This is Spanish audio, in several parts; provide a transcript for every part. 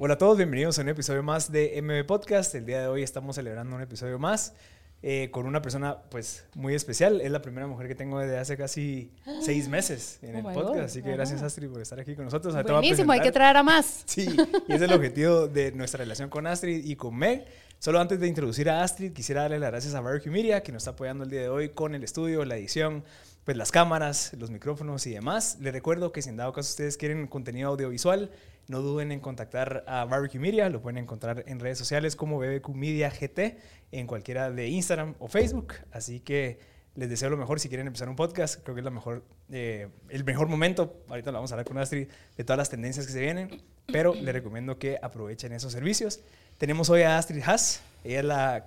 Hola a todos, bienvenidos a un episodio más de MB Podcast. El día de hoy estamos celebrando un episodio más eh, con una persona pues muy especial. Es la primera mujer que tengo desde hace casi seis meses en Oh el podcast. God, Así que gracias Astrid por estar aquí con nosotros. Ahorita voy a Buenísimo, hay que traer a más. Sí, y es el objetivo de nuestra relación con Astrid y con Meg. Solo antes de introducir a Astrid, quisiera darle las gracias a Barbecue Media, que nos está apoyando el día de hoy con el estudio, la edición, pues las cámaras, los micrófonos y demás. Les recuerdo que si en dado caso ustedes quieren contenido audiovisual, no duden en contactar a Barbecue Media. Lo pueden encontrar en redes sociales como BBQ Media GT, en cualquiera de Instagram o Facebook. Así que les deseo lo mejor si quieren empezar un podcast. Creo que es la mejor, eh, el mejor momento. Ahorita lo vamos a hablar con Astrid de todas las tendencias que se vienen, pero les recomiendo que aprovechen esos servicios. Tenemos hoy a Astrid Haas. Ella es la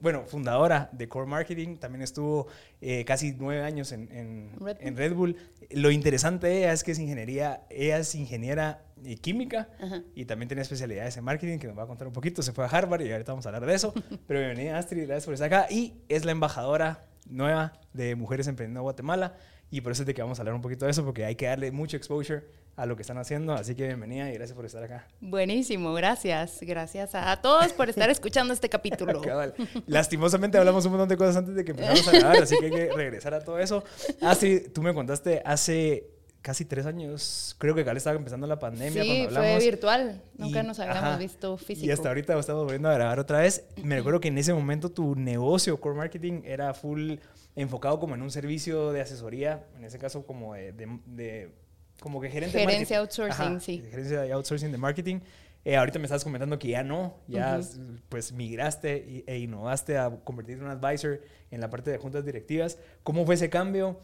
bueno, fundadora de Core Marketing. También estuvo eh, casi nueve años en, en- Red Bull. en Red Bull. Lo interesante de ella es que es ingeniería, ella es ingeniera eh, química Ajá. y también tiene especialidades en marketing que nos va a contar un poquito. Se fue a Harvard y ahorita vamos a hablar de eso. Pero bienvenida Astrid, gracias por estar acá. Y es la embajadora nueva de Mujeres Emprendiendo Guatemala y por eso es de que vamos a hablar un poquito de eso porque hay que darle mucho exposure a lo que están haciendo. Así que bienvenida y gracias por estar acá. Buenísimo, gracias. Gracias a todos por estar escuchando este capítulo. Cabal. Lastimosamente hablamos un montón de cosas antes de que empezáramos a grabar, así que hay que regresar a todo eso. Astrid, tú me contaste hace casi tres años, creo que acá estaba empezando la pandemia Sí, cuando fue hablamos. virtual. Nunca Y- nos habíamos ajá. visto físico. Y hasta ahorita estamos volviendo a grabar otra vez. Me recuerdo que en ese momento tu negocio, Core Marketing, era full enfocado como en un servicio de asesoría, en ese caso como de, de- de- como que gerente de Gerencia marketing. outsourcing, sí. Gerencia de outsourcing de marketing. Eh, ahorita me estabas comentando que ya no, ya Ujú. pues migraste e innovaste a convertirte en un advisor en la parte de juntas directivas. ¿Cómo fue ese cambio?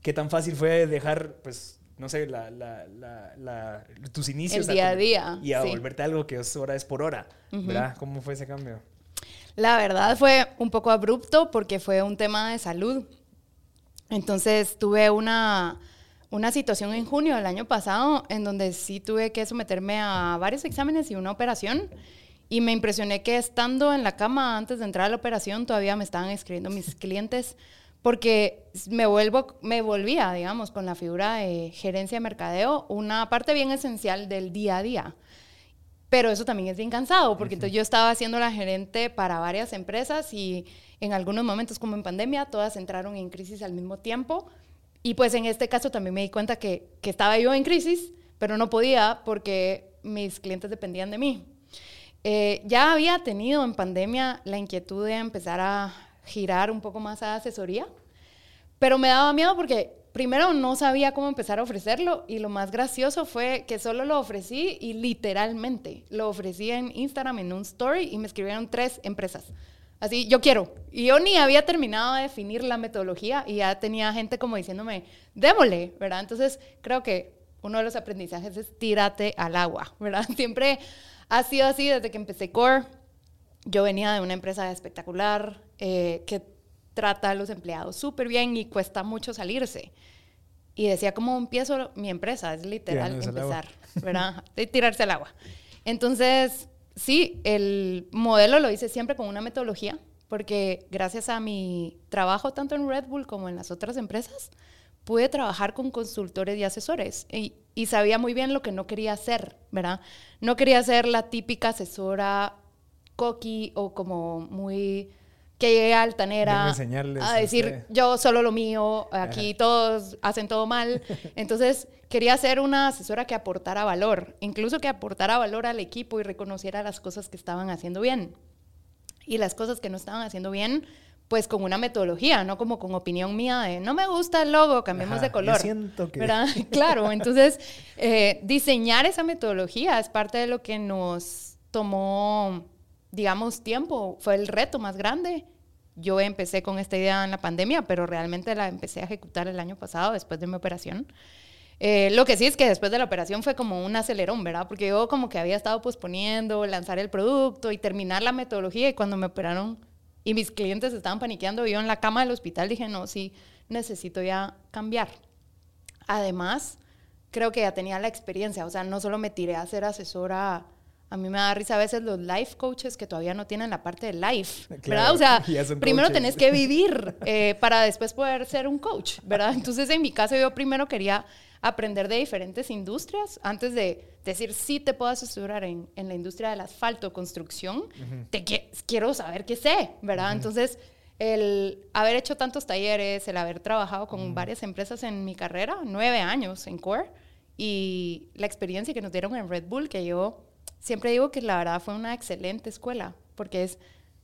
¿Qué tan fácil fue dejar, pues, no sé, la, la- la- tus inicios? El día a con- día, Y a sí. volverte algo que es hora es por hora, Ujú. ¿verdad? ¿Cómo fue ese cambio? La verdad fue un poco abrupto porque fue un tema de salud. Entonces tuve una, una situación en junio del año pasado en donde sí tuve que someterme a varios exámenes y una operación. Y me impresioné que estando en la cama antes de entrar a la operación todavía me estaban escribiendo mis clientes porque me, vuelvo, me volvía, digamos, con la figura de gerencia de mercadeo, una parte bien esencial del día a día. Pero eso también es bien cansado, porque entonces yo estaba haciendo la gerente para varias empresas y en algunos momentos, como en pandemia, todas entraron en crisis al mismo tiempo. Y pues en este caso también me di cuenta que, que estaba yo en crisis, pero no podía porque mis clientes dependían de mí. Eh, ya había tenido en pandemia la inquietud de empezar a girar un poco más a asesoría, pero me daba miedo porque primero no sabía cómo empezar a ofrecerlo y lo más gracioso fue que solo lo ofrecí y literalmente lo ofrecí en Instagram en un story y me escribieron tres empresas. Así, yo quiero. Y yo ni había terminado de definir la metodología y ya tenía gente como diciéndome, démosle, ¿verdad? Entonces creo que uno de los aprendizajes es tírate al agua, ¿verdad? Siempre ha sido así desde que empecé Core. Yo venía de una empresa espectacular eh, que trata a los empleados súper bien y cuesta mucho salirse. Y decía, ¿cómo empiezo mi empresa? Es literal empezar, ¿verdad? De tirarse al agua. Entonces, sí, el modelo lo hice siempre con una metodología, porque gracias a mi trabajo tanto en Red Bull como en las otras empresas, pude trabajar con consultores y asesores y, y sabía muy bien lo que no quería hacer, ¿verdad? No quería ser la típica asesora cocky o como muy que llegue altanera a a decir yo solo lo mío, aquí todos hacen todo mal. Entonces quería ser una asesora que aportara valor, incluso que aportara valor al equipo y reconociera las cosas que estaban haciendo bien. Y las cosas que no estaban haciendo bien, pues con una metodología, no como con opinión mía de no me gusta el logo, cambiemos Ajá, de color. Siento que... ¿verdad? Claro, entonces eh, diseñar esa metodología es parte de lo que nos tomó, digamos, tiempo, fue el reto más grande. Yo empecé con esta idea en la pandemia, pero realmente la empecé a ejecutar el año pasado después de mi operación. Eh, lo que sí es que después de la operación fue como un acelerón, ¿verdad? Porque yo como que había estado posponiendo lanzar el producto y terminar la metodología y cuando me operaron y mis clientes estaban paniqueando, yo en la cama del hospital dije, no, sí, necesito ya cambiar. Además, creo que ya tenía la experiencia, o sea, no solo me tiré a ser asesora, a mí me da risa a veces los life coaches que todavía no tienen la parte de life, Claro, ¿verdad? O sea, primero coaches. tenés que vivir eh, para después poder ser un coach, ¿verdad? Entonces, en mi caso, yo primero quería aprender de diferentes industrias antes de decir sí te puedo asesorar en, en la industria del asfalto, construcción, te quiero saber qué sé, ¿verdad? Entonces, el haber hecho tantos talleres, el haber trabajado con varias empresas en mi carrera, nueve años en Core, y la experiencia que nos dieron en Red Bull, que yo siempre digo que la verdad fue una excelente escuela, porque es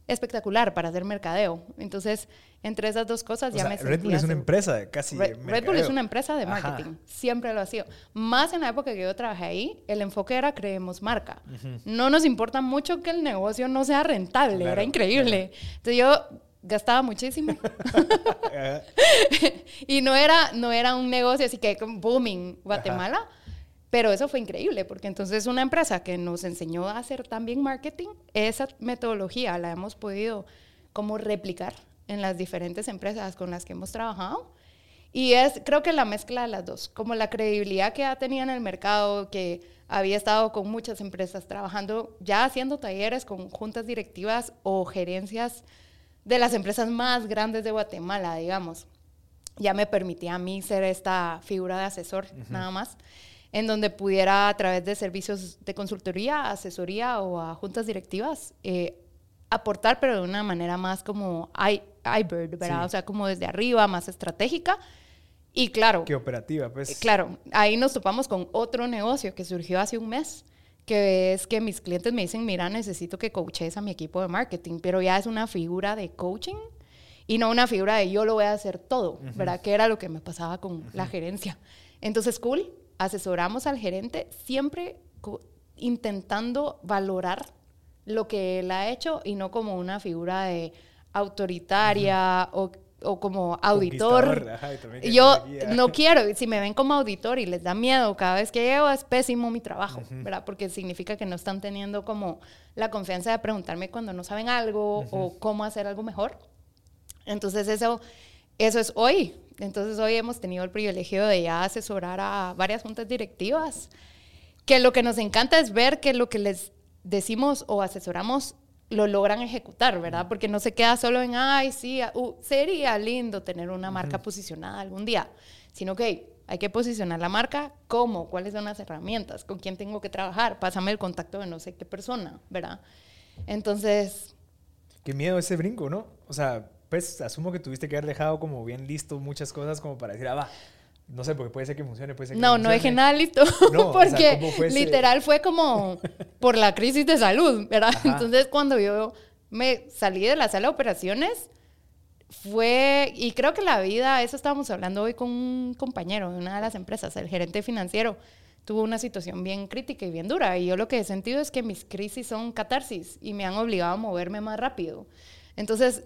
espectacular para hacer mercadeo. Entonces, entre esas dos cosas ya me sentía... Red Bull es una empresa de casi Red, Red, Bull es una empresa de marketing. Siempre lo ha sido. Más en la época que yo trabajé ahí, el enfoque era creemos marca. No nos importa mucho que el negocio no sea rentable. era increíble. Entonces yo gastaba muchísimo. y no era, no era un negocio así que booming Guatemala. Pero eso fue increíble, porque entonces una empresa que nos enseñó a hacer también marketing, esa metodología la hemos podido como replicar en las diferentes empresas con las que hemos trabajado. Y es, creo que la mezcla de las dos, como la credibilidad que ya tenía en el mercado, que había estado con muchas empresas trabajando, ya haciendo talleres con juntas directivas o gerencias de las empresas más grandes de Guatemala, digamos. Ya me permitía a mí ser esta figura de asesor, nada más en donde pudiera a través de servicios de consultoría, asesoría o a juntas directivas eh, aportar, pero de una manera más como iBird, ¿verdad? O sea, como desde arriba, más estratégica. Y claro. Qué operativa, pues. Eh, claro, ahí nos topamos con otro negocio que surgió hace un mes, que es que mis clientes me dicen, mira, necesito que coaches a mi equipo de marketing, pero ya es una figura de coaching y no una figura de yo lo voy a hacer todo, ¿verdad? Que era lo que me pasaba con la gerencia. Entonces, cool, asesoramos al gerente siempre intentando valorar lo que él ha hecho y no como una figura de autoritaria o, como auditor. Yo no quiero, si me ven como auditor y les da miedo cada vez que llego, es pésimo mi trabajo, ¿verdad? Porque significa que no están teniendo como la confianza de preguntarme cuando no saben algo o cómo hacer algo mejor. Entonces eso, eso es hoy, entonces hoy hemos tenido el privilegio de ya asesorar a varias juntas directivas, que lo que nos encanta es ver que lo que les decimos o asesoramos lo logran ejecutar, ¿verdad? Porque no se queda solo en, ay, sí, uh, sería lindo tener una marca posicionada algún día, sino que hay que posicionar la marca, ¿cómo? ¿Cuáles son las herramientas? ¿Con quién tengo que trabajar? Pásame el contacto de no sé qué persona, ¿verdad? Entonces... Qué miedo ese brinco, ¿no? O sea, pues asumo que tuviste que haber dejado como bien listo muchas cosas como para decir, ah, va, no sé, porque puede ser que funcione, puede ser que no, no, no dejé nada listo. porque literal fue como por la crisis de salud, ¿verdad? Entonces, cuando yo me salí de la sala de operaciones, fue, y creo que la vida, eso estábamos hablando hoy con un compañero de una de las empresas, el gerente financiero, tuvo una situación bien crítica y bien dura. Y yo lo que he sentido es que mis crisis son catarsis y me han obligado a moverme más rápido. Entonces,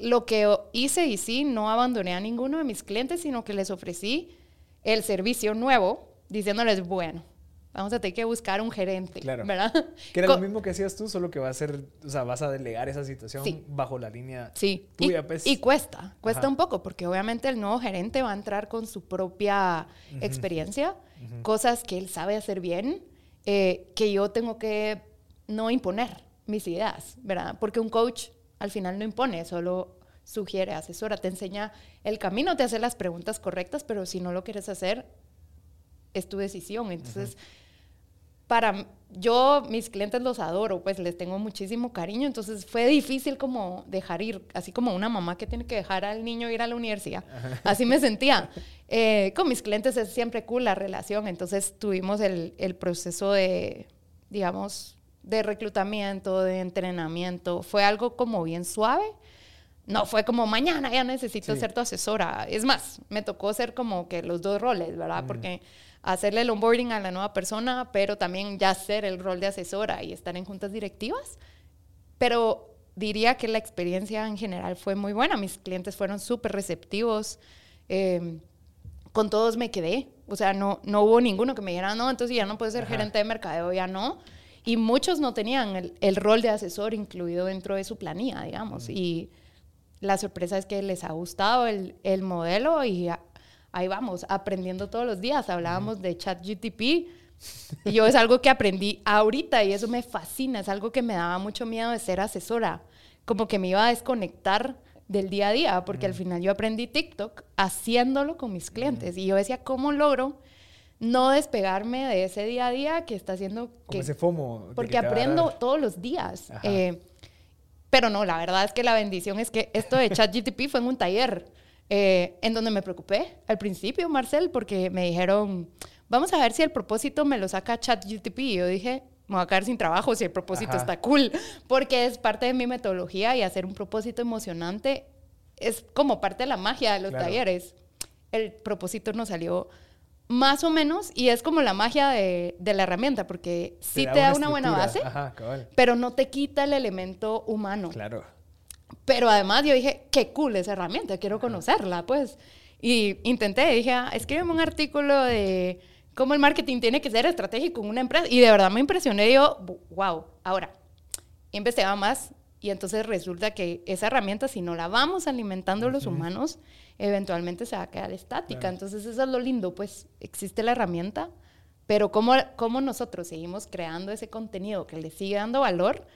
lo que hice y sí, no abandoné a ninguno de mis clientes, sino que les ofrecí el servicio nuevo, diciéndoles, bueno, vamos a tener que buscar un gerente, claro. ¿verdad? Que era lo mismo que hacías tú, solo que va a ser, o sea, vas a delegar esa situación bajo la línea sí. tuya, y, pues. Y cuesta, cuesta un poco, porque obviamente el nuevo gerente va a entrar con su propia experiencia, cosas que él sabe hacer bien, eh, que yo tengo que no imponer mis ideas, ¿verdad? Porque un coach al final no impone, solo sugiere, asesora, te enseña el camino, te hace las preguntas correctas, pero si no lo quieres hacer, es tu decisión. Entonces, para yo, mis clientes los adoro, pues les tengo muchísimo cariño, entonces fue difícil como dejar ir, así como una mamá que tiene que dejar al niño ir a la universidad. Así me sentía. Eh, con mis clientes es siempre cool la relación, entonces tuvimos el, el proceso de, digamos, de reclutamiento, de entrenamiento, fue algo como bien suave. No fue como mañana ya necesito ser tu asesora. Es más, me tocó ser como que los dos roles, ¿verdad? Porque hacerle el onboarding a la nueva persona, pero también ya hacer el rol de asesora y estar en juntas directivas. Pero diría que la experiencia en general fue muy buena. Mis clientes fueron súper receptivos. Em, con todos me quedé. O sea, no, no hubo ninguno que me dijera, no, entonces ya no puedes ser gerente de mercadeo, ya no. Y muchos no tenían el, rol de asesor incluido dentro de su planilla, digamos. Y la sorpresa es que les ha gustado el, el modelo y ahí vamos, aprendiendo todos los días. Hablábamos de ChatGTP. Y yo es algo que aprendí ahorita y eso me fascina. Es algo que me daba mucho miedo de ser asesora. Como que me iba a desconectar del día a día, porque al final yo aprendí TikTok haciéndolo con mis clientes. Y yo decía, ¿cómo logro no despegarme de ese día a día que está haciendo Como que... ese FOMO. Porque aprendo todos los días. Eh, pero no, la verdad es que la bendición es que esto de ChatGTP fue en un taller eh, en donde me preocupé al principio, Marcel, porque me dijeron, vamos a ver si el propósito me lo saca ChatGTP. Y yo dije, me voy a quedar sin trabajo si el propósito Ajá. está cool, porque es parte de mi metodología y hacer un propósito emocionante es como parte de la magia de los Claro. talleres. El propósito nos salió más o menos y es como la magia de, de la herramienta, porque sí te da una buena base. Ajá, pero no te quita el elemento humano. Claro. Pero además yo dije, qué cool esa herramienta, quiero conocerla, pues. Y intenté, dije, ah, escríbeme un artículo de cómo el marketing tiene que ser estratégico en una empresa. Y de verdad me impresioné, yo, wow, ahora, investigaba más y entonces resulta que esa herramienta, si no la vamos alimentando los humanos, eventualmente se va a quedar estática. Claro. Entonces eso es lo lindo, pues existe la herramienta, pero cómo, cómo nosotros seguimos creando ese contenido que le sigue dando valor,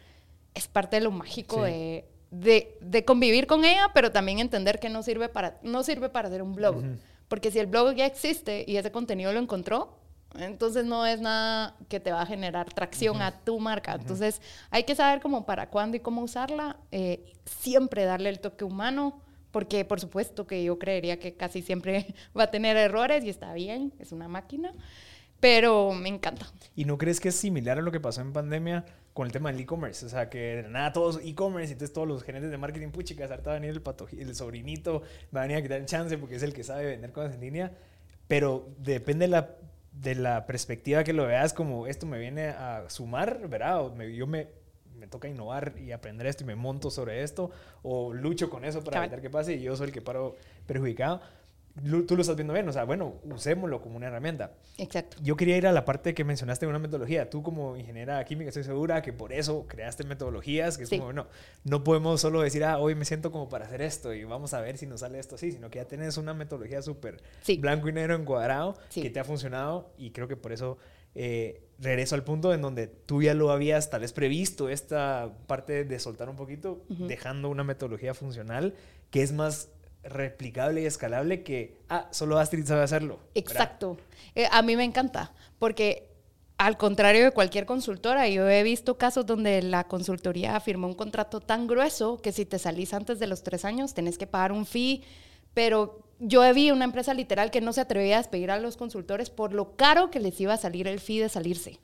es parte de lo mágico Sí. de, de, de convivir con ella, pero también entender que no sirve para, no sirve para hacer un blog. Porque si el blog ya existe y ese contenido lo encontró, entonces no es nada que te va a generar tracción a tu marca. Entonces hay que saber cómo para cuándo y cómo usarla. eh, siempre darle el toque humano, porque por supuesto que yo creería que casi siempre va a tener errores y está bien, es una máquina. Pero me encanta. ¿Y no crees que es similar a lo que pasó en pandemia con el tema del e-commerce? O sea, que de nada todos e-commerce y entonces todos los gerentes de marketing, puchicas, ahorita va a venir el, patoji- el sobrinito, va a venir a quitar el chance porque es el que sabe vender cosas en línea. Pero depende de la, de la perspectiva que lo veas, como esto me viene a sumar, ¿verdad? O me- yo me, me toca innovar y aprender esto y me monto sobre esto, o lucho con eso para evitar que pase y yo soy el que paro perjudicado. Tú lo estás viendo bien, o sea, bueno, usémoslo como una herramienta. Exacto. Yo quería ir a la parte que mencionaste de una metodología. Tú como ingeniera química estoy segura que por eso creaste metodologías, que es Sí. como, bueno, no podemos solo decir, ah, hoy me siento como para hacer esto y vamos a ver si nos sale esto así, sino que ya tienes una metodología súper Sí. blanco y negro encuadrado Sí. que te ha funcionado y creo que por eso eh, regreso al punto en donde tú ya lo habías tal vez previsto, esta parte de soltar un poquito, dejando una metodología funcional que es más replicable y escalable que, ah, solo Astrid sabe hacerlo. Exacto. Eh, a mí me encanta, porque al contrario de cualquier consultora, yo he visto casos donde la consultoría firmó un contrato tan grueso que si te salís antes de los tres años tenés que pagar un fee, pero yo vi una empresa literal que no se atrevía a despedir a los consultores por lo caro que les iba a salir el fee de salirse.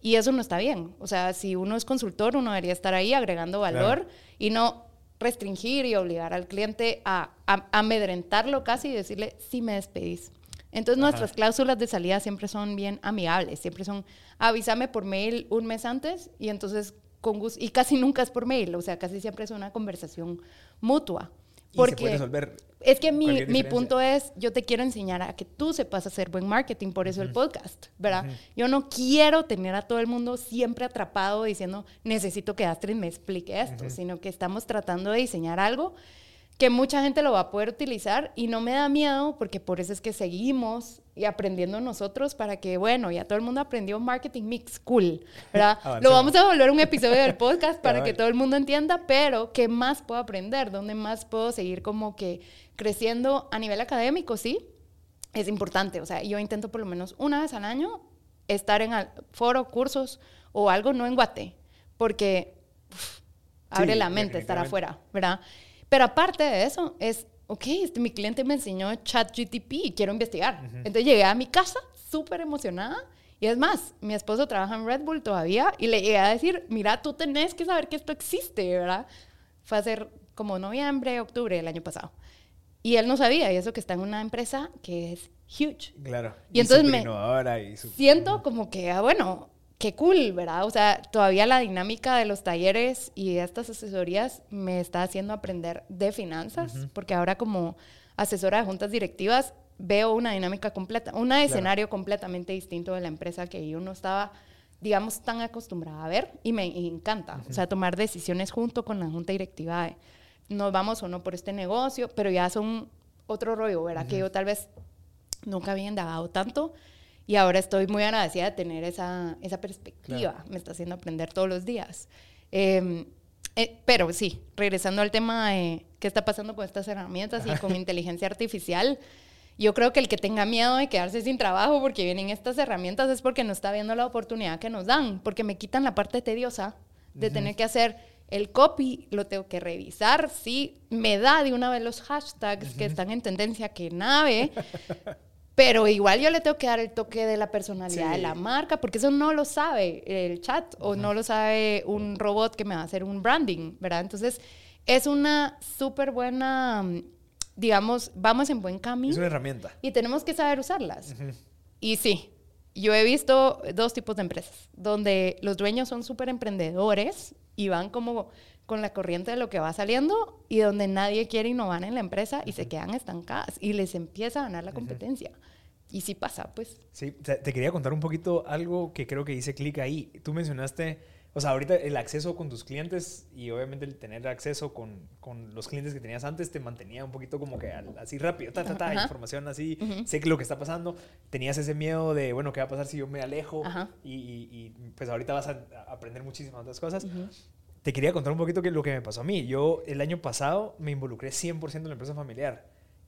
Y eso no está bien. O sea, si uno es consultor, uno debería estar ahí agregando valor Claro. y no restringir y obligar al cliente a, a- amedrentarlo casi y decirle, sí me despedís. Entonces Ajá. nuestras cláusulas de salida siempre son bien amigables, siempre son avísame por mail un mes antes y entonces con gusto, y casi nunca es por mail, o sea, casi siempre es una conversación mutua. Y se Porque puede resolver es que mi, mi punto es, yo te quiero enseñar a que tú sepas hacer buen marketing, por eso el podcast, ¿verdad? Yo no quiero tener a todo el mundo siempre atrapado diciendo, necesito que Astrid me explique esto, sino que estamos tratando de diseñar algo que mucha gente lo va a poder utilizar y no me da miedo porque por eso es que seguimos y aprendiendo nosotros para que, bueno, ya todo el mundo aprendió marketing mix, cool, ¿verdad? lo vamos a volver un episodio del podcast para que todo el mundo entienda, pero ¿qué más puedo aprender? ¿Dónde más puedo seguir como que creciendo a nivel académico? Sí, es importante. O sea, yo intento por lo menos una vez al año estar en foro, cursos o algo, no en Guate, porque uf, abre Sí, la mente estar afuera, ¿verdad? Pero aparte de eso, es, ok, este, mi cliente me enseñó ChatGTP y quiero investigar. Entonces llegué a mi casa súper emocionada. Y es más, mi esposo trabaja en Red Bull todavía y le llegué a decir, mira, tú tenés que saber que esto existe, ¿verdad? Fue a ser como noviembre, octubre del año pasado. Y él no sabía, y eso que está en una empresa que es huge. Claro. Y entonces súper me- y Siento como que, ah, bueno, qué cool, ¿verdad? O sea, todavía la dinámica de los talleres y de estas asesorías me está haciendo aprender de finanzas, porque ahora como asesora de juntas directivas veo una dinámica completa, un escenario completamente distinto de la empresa que yo no estaba, digamos, tan acostumbrada a ver y me encanta. O sea, tomar decisiones junto con la junta directiva de nos vamos o no por este negocio, pero ya son otro rollo, ¿verdad? Que yo tal vez nunca había indagado tanto y ahora estoy muy agradecida de tener esa, esa perspectiva. Me está haciendo aprender todos los días. Eh, eh, pero sí, regresando al tema de qué está pasando con estas herramientas y con inteligencia artificial, Yo creo que el que tenga miedo de quedarse sin trabajo porque vienen estas herramientas es porque no está viendo la oportunidad que nos dan, porque me quitan la parte tediosa de tener que hacer el copy, lo tengo que revisar, sí, me da de una vez los hashtags que están en tendencia que nave, pero igual yo le tengo que dar el toque de la personalidad de la marca, porque eso no lo sabe el chat o no lo sabe un robot que me va a hacer un branding, ¿verdad? Entonces, es una súper buena digamos, vamos en buen camino. Es una herramienta. Y tenemos que saber usarlas. Y sí, yo he visto dos tipos de empresas, donde los dueños son súper emprendedores y van como con la corriente de lo que va saliendo y donde nadie quiere innovar en la empresa y se quedan estancadas y les empieza a ganar la competencia. Y sí pasa, pues. Sí, te, quería contar un poquito algo que creo que hice clic ahí. Tú mencionaste o sea, ahorita el acceso con tus clientes y obviamente el tener acceso con, con los clientes que tenías antes te mantenía un poquito como que así rápido, ta, ta, ta, información así, sé que lo que está pasando. Tenías ese miedo de, bueno, ¿qué va a pasar si yo me alejo? Y, y, pues ahorita vas a aprender muchísimas otras cosas. Te quería contar un poquito que lo que me pasó a mí. Yo el año pasado me involucré 100% en la empresa familiar.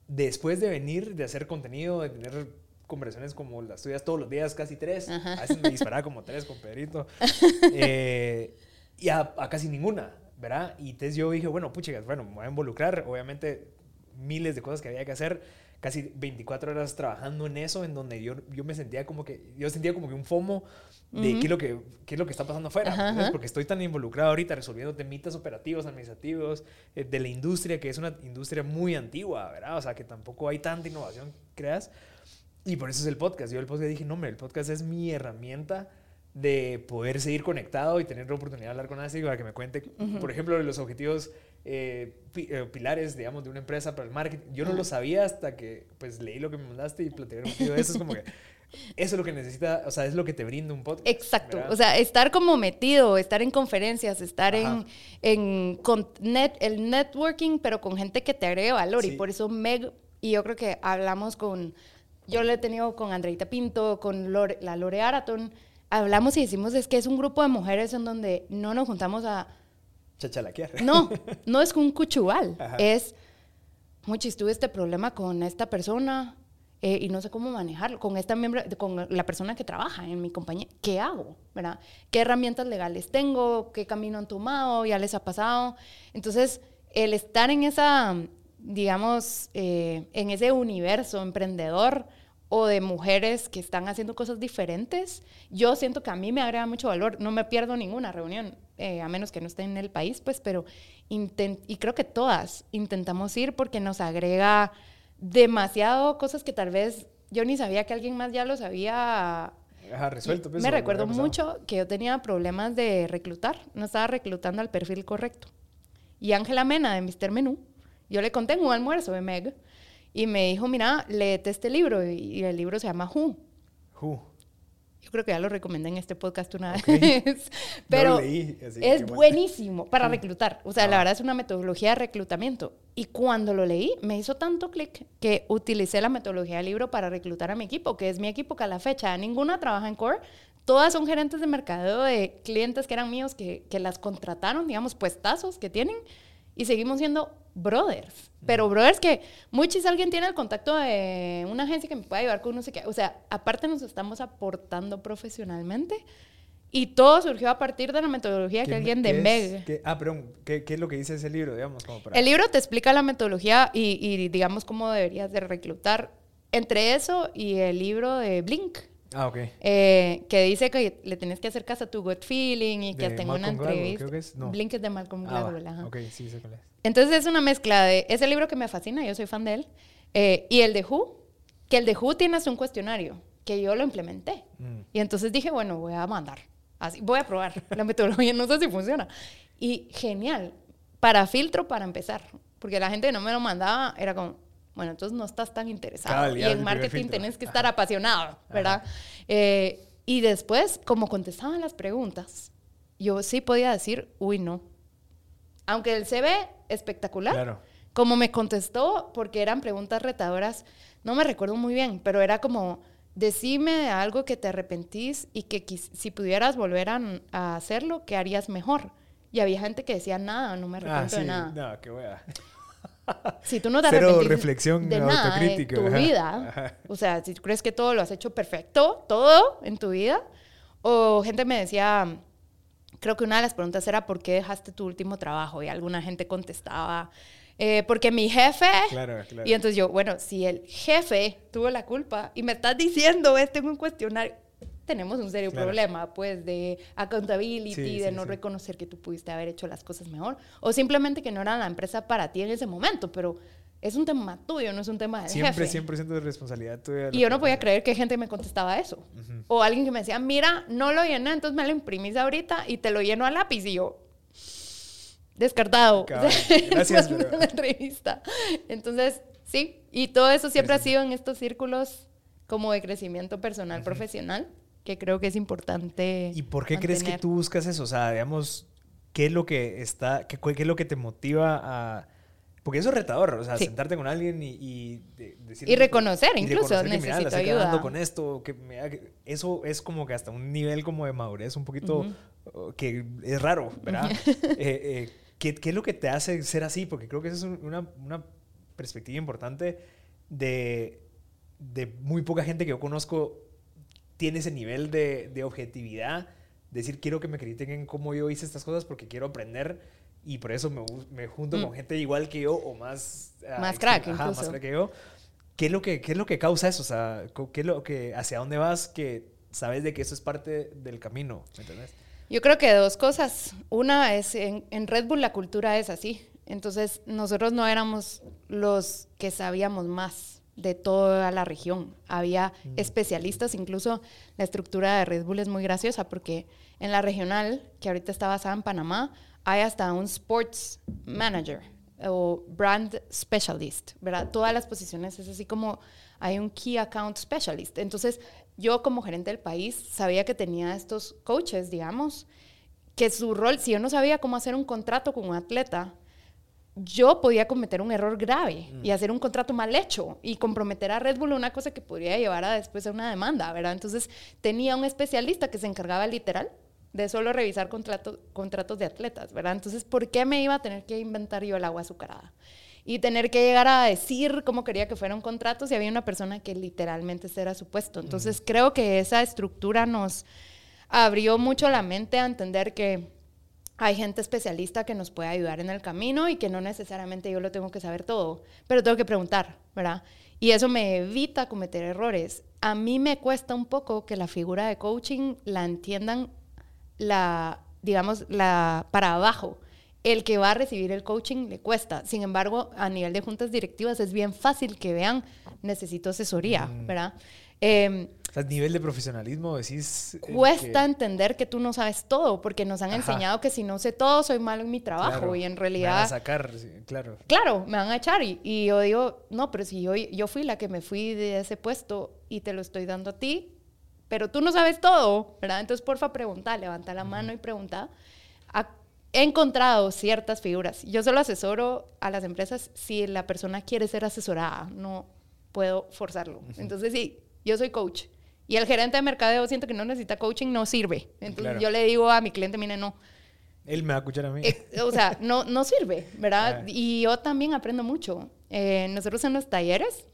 Después de venir, de hacer contenido, de tener conversaciones como las tuyas todos los días, casi tres. A veces me disparaba como tres con Pedrito. Eh, y a, casi ninguna, ¿verdad? Y entonces yo dije, bueno, puchigas, bueno, me voy a involucrar. Obviamente, miles de cosas que había que hacer. Casi 24 horas trabajando en eso, en donde yo, yo me sentía como que, yo sentía como que un FOMO de qué, es lo que, qué es lo que está pasando afuera. Porque estoy tan involucrado ahorita resolviendo temitas operativos, administrativos, eh, de la industria, que es una industria muy antigua, ¿verdad? O sea, que tampoco hay tanta innovación creas. Y por eso es el podcast. Yo el podcast dije, no, hombre, el podcast es mi herramienta de poder seguir conectado y tener la oportunidad de hablar con Astrid para que me cuente, por ejemplo, los objetivos eh, pilares, digamos, de una empresa para el marketing. Yo no lo sabía hasta que, pues, leí lo que me mandaste y poquito de eso. Es como que eso es lo que necesita, o sea, es lo que te brinda un podcast. Exacto. O sea, estar como metido, estar en conferencias, estar en, en con net, el networking, pero con gente que te agregue valor. Y por eso Meg, y yo creo que hablamos con yo lo he tenido con Andreita Pinto, con la Lore Araton. Hablamos y decimos es que es un grupo de mujeres en donde no nos juntamos a... Chachalaquear. No, no es un cuchubal. Es, muchis, tuve este problema con esta persona eh, y no sé cómo manejarlo. Con esta miembro, con la persona que trabaja en mi compañía, ¿qué hago? ¿verdad? ¿Qué herramientas legales tengo? ¿Qué camino han tomado? ¿Ya les ha pasado? Entonces, el estar en esa, digamos, eh, en ese universo emprendedor o de mujeres que están haciendo cosas diferentes, yo siento que a mí me agrega mucho valor. No me pierdo ninguna reunión, eh, a menos que no esté en el país, pues, pero y creo que todas intentamos ir porque nos agrega demasiado cosas que tal vez yo ni sabía que alguien más ya los había resuelto. Pues, me recuerdo mucho que yo tenía problemas de reclutar, no estaba reclutando al perfil correcto. Y Ángela Mena de Mr. Menú, yo le conté en un almuerzo de Meg, y me dijo, mira, léete este libro. Y, el libro se llama Who. Who. Yo creo que ya lo recomendé en este podcast una vez. Pero es buenísimo para reclutar. O sea, la ah. verdad es una metodología de reclutamiento. Y cuando lo leí, me hizo tanto clic que utilicé la metodología del libro para reclutar a mi equipo, que es mi equipo que a la fecha ninguna trabaja en Core. Todas son gerentes de mercadeo de clientes que eran míos, que, que las contrataron, digamos, puestazos que tienen. Y seguimos siendo brothers. Pero brothers que muchos alguien tiene el contacto de una agencia que me puede ayudar con no sé qué. O sea, aparte nos estamos aportando profesionalmente. Y todo surgió a partir de la metodología que alguien de Meg. ah, pero ¿qué, ¿qué, es lo que dice ese libro, digamos? Como El libro te explica la metodología y, y, digamos, cómo deberías de reclutar. Entre eso y el libro de Blink, Ah, ok. Eh, que dice que le tienes que hacer caso a tu gut feeling y que tengo una entrevista. Creo que es, no. Blink es de Malcolm ah, Gladwell. Ah, ok, sí, sé cuál es. Entonces es una mezcla de ese libro que me fascina, yo soy fan de él, eh, y el de Who, que el de Who tienes un cuestionario que yo lo implementé. Mm. Y entonces dije, bueno, voy a mandar, así, voy a probar la metodología, no sé si funciona. Y genial, para filtro, para empezar, porque la gente que no me lo mandaba era como, bueno, entonces no estás tan interesado. y en marketing tienes que estar apasionado, ¿verdad? Eh, y después, como contestaban las preguntas, yo sí podía decir, uy, no. Aunque se ve espectacular, como me contestó, porque eran preguntas retadoras, no me recuerdo muy bien, pero era como, decime de algo que te arrepentís y que si pudieras volver a, hacerlo, ¿qué harías mejor? Y había gente que decía nada, no me ah, arrepiento de nada. No, qué si tú no te Cero reflexión de nada de tu ajá, vida, ajá. o sea, si tú crees que todo lo has hecho perfecto, todo en tu vida, o gente me decía, creo que una de las preguntas era, ¿por qué dejaste tu último trabajo? Y alguna gente contestaba, "Eh, porque mi jefe... Claro, claro. Y entonces yo, bueno, si el jefe tuvo la culpa y me estás diciendo esto en un cuestionario, tenemos un serio Claro. problema, pues, de accountability, Sí, de sí, no sí. reconocer que tú pudiste haber hecho las cosas mejor, o simplemente que no era la empresa para ti en ese momento, pero es un tema tuyo, no es un tema del Siempre, jefe. 100% de responsabilidad tuya. Y yo no podía creer que gente me contestaba eso. O alguien que me decía, mira, no lo llené, entonces me lo imprimís ahorita y te lo lleno a lápiz. Y yo, descartado. Cabal, gracias, de pero- entrevista. Entonces, sí. Y todo eso siempre ha sido en estos círculos como de crecimiento personal, profesional, que creo que es importante. ¿Y por qué crees que mantener. tú buscas eso? O sea, digamos, ¿qué es lo que está, qué, qué es lo que te motiva a... Porque eso es retador, o sea, Sí. sentarte con alguien y, y de- decirle Y que- reconocer, y incluso, reconocer que, necesito cagando ayuda. con esto, que que- eso es como que hasta un nivel como de madurez un poquito uh, que es raro, ¿verdad? Eh, eh, ¿qué, qué es lo que te hace ser así? Porque creo que esa es un- una, una perspectiva importante de, de muy poca gente que yo conozco tiene ese nivel de, de objetividad, decir quiero que me critiquen en cómo yo hice estas cosas porque quiero aprender y por eso me, me junto Mm. con gente igual que yo o más... ah, Más extre- crack, ajá, más incluso. crack que yo. ¿Qué es, lo que, ¿Qué es lo que causa eso? O sea, ¿qué es lo que, ¿hacia dónde vas que sabes de que eso es parte del camino? ¿Me entiendes? Yo creo que dos cosas. Una es, en, en Red Bull la cultura es así. Entonces, nosotros no éramos los que sabíamos más de toda la región. Había especialistas, incluso la estructura de Red Bull es muy graciosa porque en la regional, que ahorita está basada en Panamá, hay hasta un sports manager o brand specialist, ¿verdad? Todas las posiciones es así como hay un key account specialist. Entonces, yo como gerente del país sabía que tenía estos coaches, digamos, que su rol, si yo no sabía cómo hacer un contrato con un atleta, yo podía cometer un error grave y hacer un contrato mal hecho y comprometer a Red Bull una cosa que podría llevar a después a una demanda, ¿verdad? Entonces tenía un especialista que se encargaba literal de solo revisar contratos, contratos de atletas, ¿verdad? Entonces, ¿por qué me iba a tener que inventar yo el agua azucarada? Y tener que llegar a decir cómo quería que fuera un contrato si había una persona que literalmente ese era su puesto. Entonces, creo que esa estructura nos abrió mucho la mente a entender que hay gente especialista que nos puede ayudar en el camino y que no necesariamente yo lo tengo que saber todo, pero tengo que preguntar, ¿verdad? Y eso me evita cometer errores. A mí me cuesta un poco que la figura de coaching la entiendan la, digamos, la para abajo. El que va a recibir el coaching le cuesta. Sin embargo, a nivel de juntas directivas es bien fácil que vean, necesito asesoría, ¿verdad? Em, Sea, nivel de profesionalismo, decís... eh, cuesta que- entender que tú no sabes todo, porque nos han Ajá. enseñado que si no sé todo, soy malo en mi trabajo. claro, y en me van a realidad, sacar, sí, claro. claro, me van a echar. Y, y yo digo, no, pero si yo, yo fui la que me fui de ese puesto y te lo estoy dando a ti, pero tú no sabes todo, ¿verdad? Entonces, porfa, pregunta, levanta la mano y pregunta. A- He encontrado ciertas figuras. Yo solo asesoro a las empresas si la persona quiere ser asesorada, no puedo forzarlo. Entonces, sí, yo soy coach. Y el gerente de mercadeo siento que no necesita coaching, no sirve. Entonces, Claro. yo le digo a mi cliente, mire, no, Él me va a escuchar a mí. eh, o sea, no, no sirve, ¿verdad? Ah. Y yo también aprendo mucho. Eh, nosotros en los talleres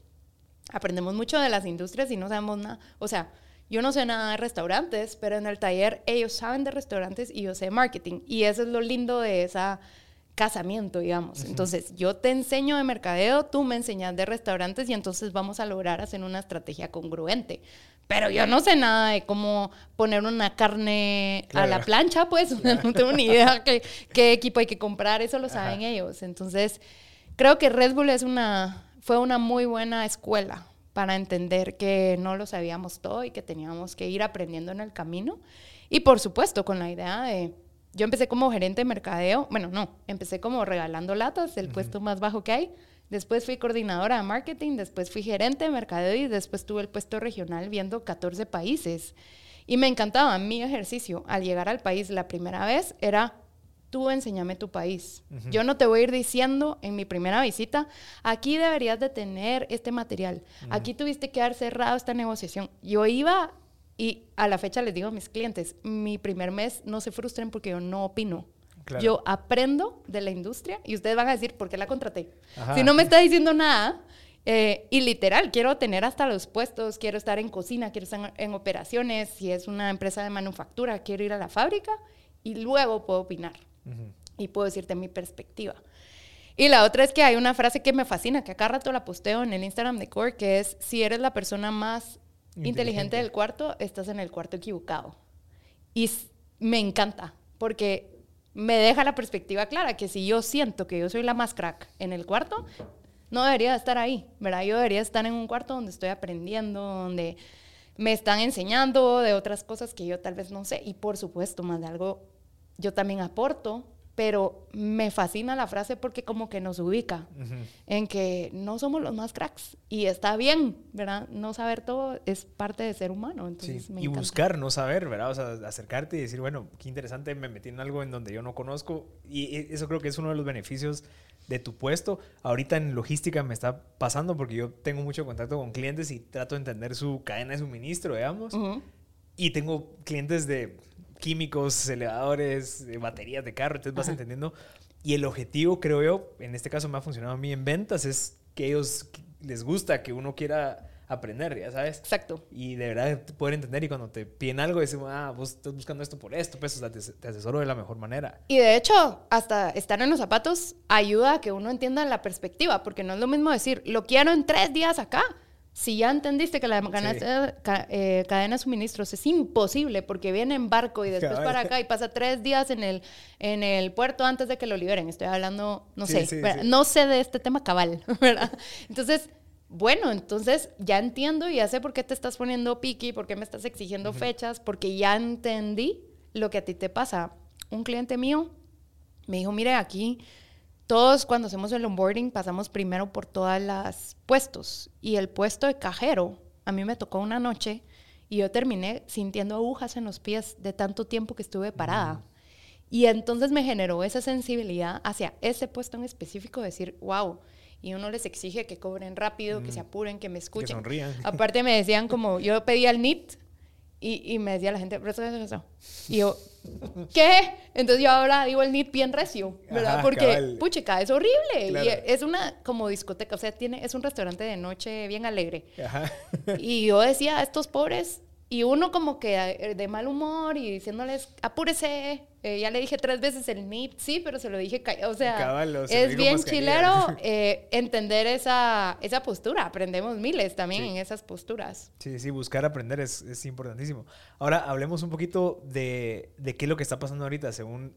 aprendemos mucho de las industrias y no sabemos nada. O sea, yo no sé nada de restaurantes, pero en el taller ellos saben de restaurantes y yo sé marketing. Y eso es lo lindo de esa casamiento, digamos. Entonces, yo te enseño de mercadeo, tú me enseñas de restaurantes y entonces vamos a lograr hacer una estrategia congruente. Pero yo no sé nada de cómo poner una carne a la plancha, pues no tengo ni idea qué, qué equipo hay que comprar, eso lo saben ellos. Entonces, creo que Red Bull es una, fue una muy buena escuela para entender que no lo sabíamos todo y que teníamos que ir aprendiendo en el camino. Y por supuesto, con la idea de, yo empecé como gerente de mercadeo, bueno, no, empecé como regalando latas, el puesto más bajo que hay. Después fui coordinadora de marketing, después fui gerente de mercadeo y después tuve el puesto regional viendo 14 países. Y me encantaba mi ejercicio. Al llegar al país la primera vez era, tú enséñame tu país. Yo no te voy a ir diciendo en mi primera visita, aquí deberías de tener este material, aquí tuviste que haber cerrado esta negociación. Yo iba y a la fecha les digo a mis clientes, mi primer mes no se frustren porque yo no opino. Yo aprendo de la industria y ustedes van a decir, ¿por qué la contraté? Si no me está diciendo nada, eh, y literal, quiero tener hasta los puestos, quiero estar en cocina, quiero estar en operaciones, si es una empresa de manufactura, quiero ir a la fábrica y luego puedo opinar y puedo decirte mi perspectiva. Y la otra es que hay una frase que me fascina, que acá rato la posteo en el Instagram de Core, que es, si eres la persona más inteligente, del cuarto, estás en el cuarto equivocado. Y me encanta, porque me deja la perspectiva clara, que si yo siento que yo soy la más crack en el cuarto, no debería estar ahí, ¿verdad? Yo debería estar en un cuarto donde estoy aprendiendo, donde me están enseñando de otras cosas que yo tal vez no sé. Y por supuesto, más de algo, yo también aporto, pero me fascina la frase porque como que nos ubica en que no somos los más cracks y está bien, ¿verdad? No saber todo es parte de ser humano. Entonces sí. y buscar, no saber, ¿verdad? O sea, acercarte y decir, bueno, qué interesante, me metí en algo en donde yo no conozco y eso creo que es uno de los beneficios de tu puesto. Ahorita en logística me está pasando porque yo tengo mucho contacto con clientes y trato de entender su cadena de suministro, digamos. Y tengo clientes de químicos, elevadores, baterías de carro, entonces vas entendiendo. Y el objetivo, creo yo, en este caso me ha funcionado a mí en ventas, es que ellos les gusta que uno quiera aprender, ya sabes. Exacto. Y de verdad poder entender y cuando te piden algo, decimos, ah, vos estás buscando esto por esto, pues, te, asesoro de la mejor manera. Y de hecho, hasta estar en los zapatos ayuda a que uno entienda la perspectiva, porque no es lo mismo decir, lo quiero en tres días acá. Si ya entendiste que la eh, cadena, de suministros es imposible porque viene en barco y después para acá y pasa tres días en el, en el puerto antes de que lo liberen. Estoy hablando, no sé, no sé de este tema cabal, ¿verdad? Entonces, bueno, entonces ya entiendo y ya sé por qué te estás poniendo piqui, por qué me estás exigiendo fechas, porque ya entendí lo que a ti te pasa. Un cliente mío me dijo, mire, aquí todos cuando hacemos el onboarding pasamos primero por todas las puestos y el puesto de cajero, a mí me tocó una noche y yo terminé sintiendo agujas en los pies de tanto tiempo que estuve parada. Y entonces me generó esa sensibilidad hacia ese puesto en específico, decir, wow, y uno les exige que cobren rápido, que se apuren, que me escuchen. Que sonrían. Aparte me decían como, yo pedía el NIT y, y me decía la gente, eso, eso, eso. Y yo, ¿qué? Entonces yo ahora digo el NIT bien recio, ¿verdad? Porque, puchica, es horrible. Y es una como discoteca, o sea, tiene, es un restaurante de noche bien alegre. Ajá. Y yo decía, estos pobres y uno como que eh, de mal humor y diciéndoles, apúrese. Eh, ya le dije tres veces el NIT, sí, pero se lo dije, o sea, es bien chilero eh, entender esa, esa postura. Aprendemos miles también en esas posturas. Sí, sí, buscar aprender es, es, importantísimo. Ahora hablemos un poquito de, de qué es lo que está pasando ahorita. Según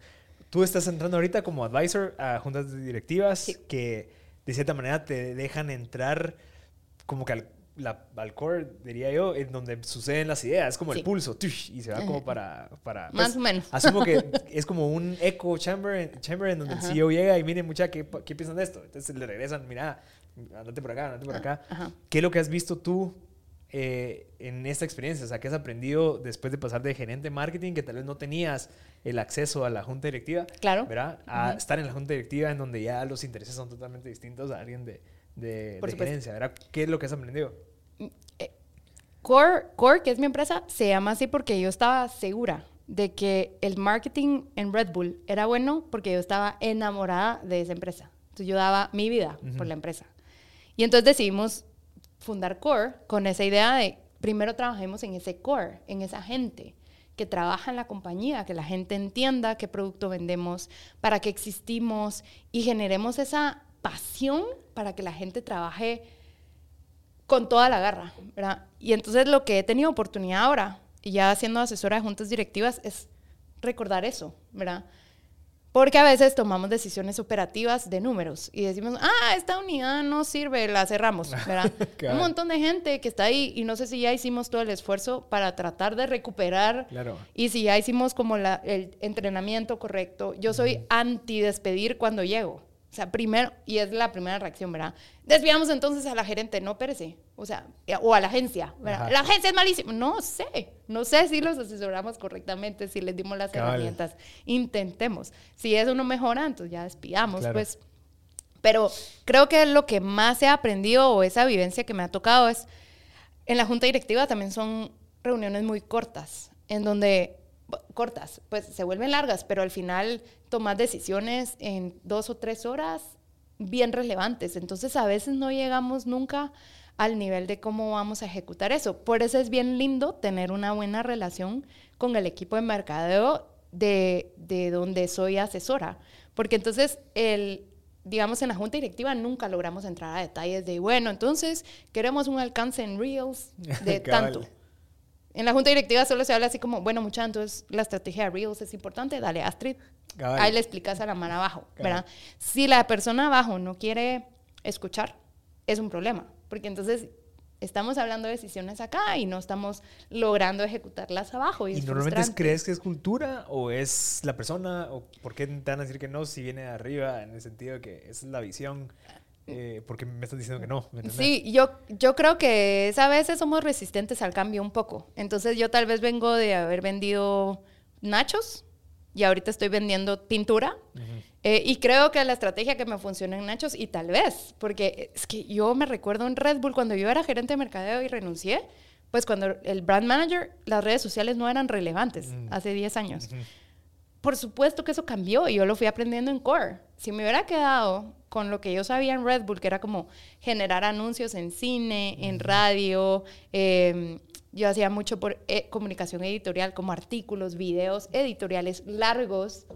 tú estás entrando ahorita como advisor a juntas directivas que de cierta manera te dejan entrar como que al la, al core, diría yo, en donde suceden las ideas, es como el pulso, y se va como para... para pues, Más o menos. Asumo que es como un echo chamber, chamber en donde el CEO llega y miren, mucha, ¿qué, ¿qué, piensan de esto? Entonces le regresan, mira, andate por acá, andate por acá. ¿Qué es lo que has visto tú eh, en esta experiencia? O sea, ¿qué has aprendido después de pasar de gerente de marketing, que tal vez no tenías el acceso a la junta directiva? Claro. ¿Verdad? A estar en la junta directiva en donde ya los intereses son totalmente distintos a alguien de, de, de gerencia, ¿verdad? ¿Qué es lo que has aprendido? Core, Core, que es mi empresa, se llama así porque yo estaba segura de que el marketing en Red Bull era bueno porque yo estaba enamorada de esa empresa. Entonces yo daba mi vida por la empresa. Y entonces decidimos fundar Core con esa idea de primero trabajemos en ese core, en esa gente que trabaja en la compañía, que la gente entienda qué producto vendemos, para que existimos y generemos esa pasión para que la gente trabaje con toda la garra, ¿verdad? Y entonces lo que he tenido oportunidad ahora, y ya siendo asesora de juntas directivas, es recordar eso, ¿verdad? Porque a veces tomamos decisiones operativas de números y decimos, ah, esta unidad no sirve, la cerramos, ¿verdad? Un montón de gente que está ahí y no sé si ya hicimos todo el esfuerzo para tratar de recuperar claro. y si ya hicimos como la, el entrenamiento correcto. Yo soy anti despedir cuando llego. O sea, primero, y es la primera reacción, ¿verdad? Desviamos entonces a la gerente, no, pérese. O sea, eh, o a la agencia, ¿verdad? La agencia es malísima. No sé, no sé si los asesoramos correctamente, si les dimos las herramientas. Intentemos. Si eso no mejora, entonces ya despidamos, pues. Pero creo que lo que más he aprendido o esa vivencia que me ha tocado es, en la junta directiva también son reuniones muy cortas, en donde cortas, pues se vuelven largas, pero al final tomas decisiones en dos o tres horas bien relevantes. Entonces a veces no llegamos nunca al nivel de cómo vamos a ejecutar eso. Por eso es bien lindo tener una buena relación con el equipo de mercadeo de, de donde soy asesora. Porque entonces el, digamos, en la junta directiva nunca logramos entrar a detalles de, bueno, entonces queremos un alcance en Reels de tanto. En la junta directiva solo se habla así como, bueno, muchachos, entonces la estrategia de Reels es importante, dale Astrid. Ahí le explicas a la mano abajo, ¿verdad? Si la persona abajo no quiere escuchar, es un problema, porque entonces estamos hablando de decisiones acá y no estamos logrando ejecutarlas abajo. ¿Y, ¿Y normalmente crees que es cultura o es la persona? ¿O por qué te van a decir que no si viene de arriba en el sentido de que esa es la visión? Eh, porque me estás diciendo que no. sí, yo, yo creo que a veces somos resistentes al cambio un poco. Entonces yo tal vez vengo de haber vendido nachos y ahorita estoy vendiendo pintura. Eh, y creo que la estrategia que me funciona en Nachos, y tal vez, porque es que yo me recuerdo en Red Bull cuando yo era gerente de mercadeo y renuncié, pues cuando el brand manager, las redes sociales no eran relevantes mm. hace 10 años. Por supuesto que eso cambió y yo lo fui aprendiendo en Core. Si me hubiera quedado con lo que yo sabía en Red Bull, que era como generar anuncios en cine, en radio, eh, yo hacía mucho por eh, comunicación editorial, como artículos, videos editoriales largos.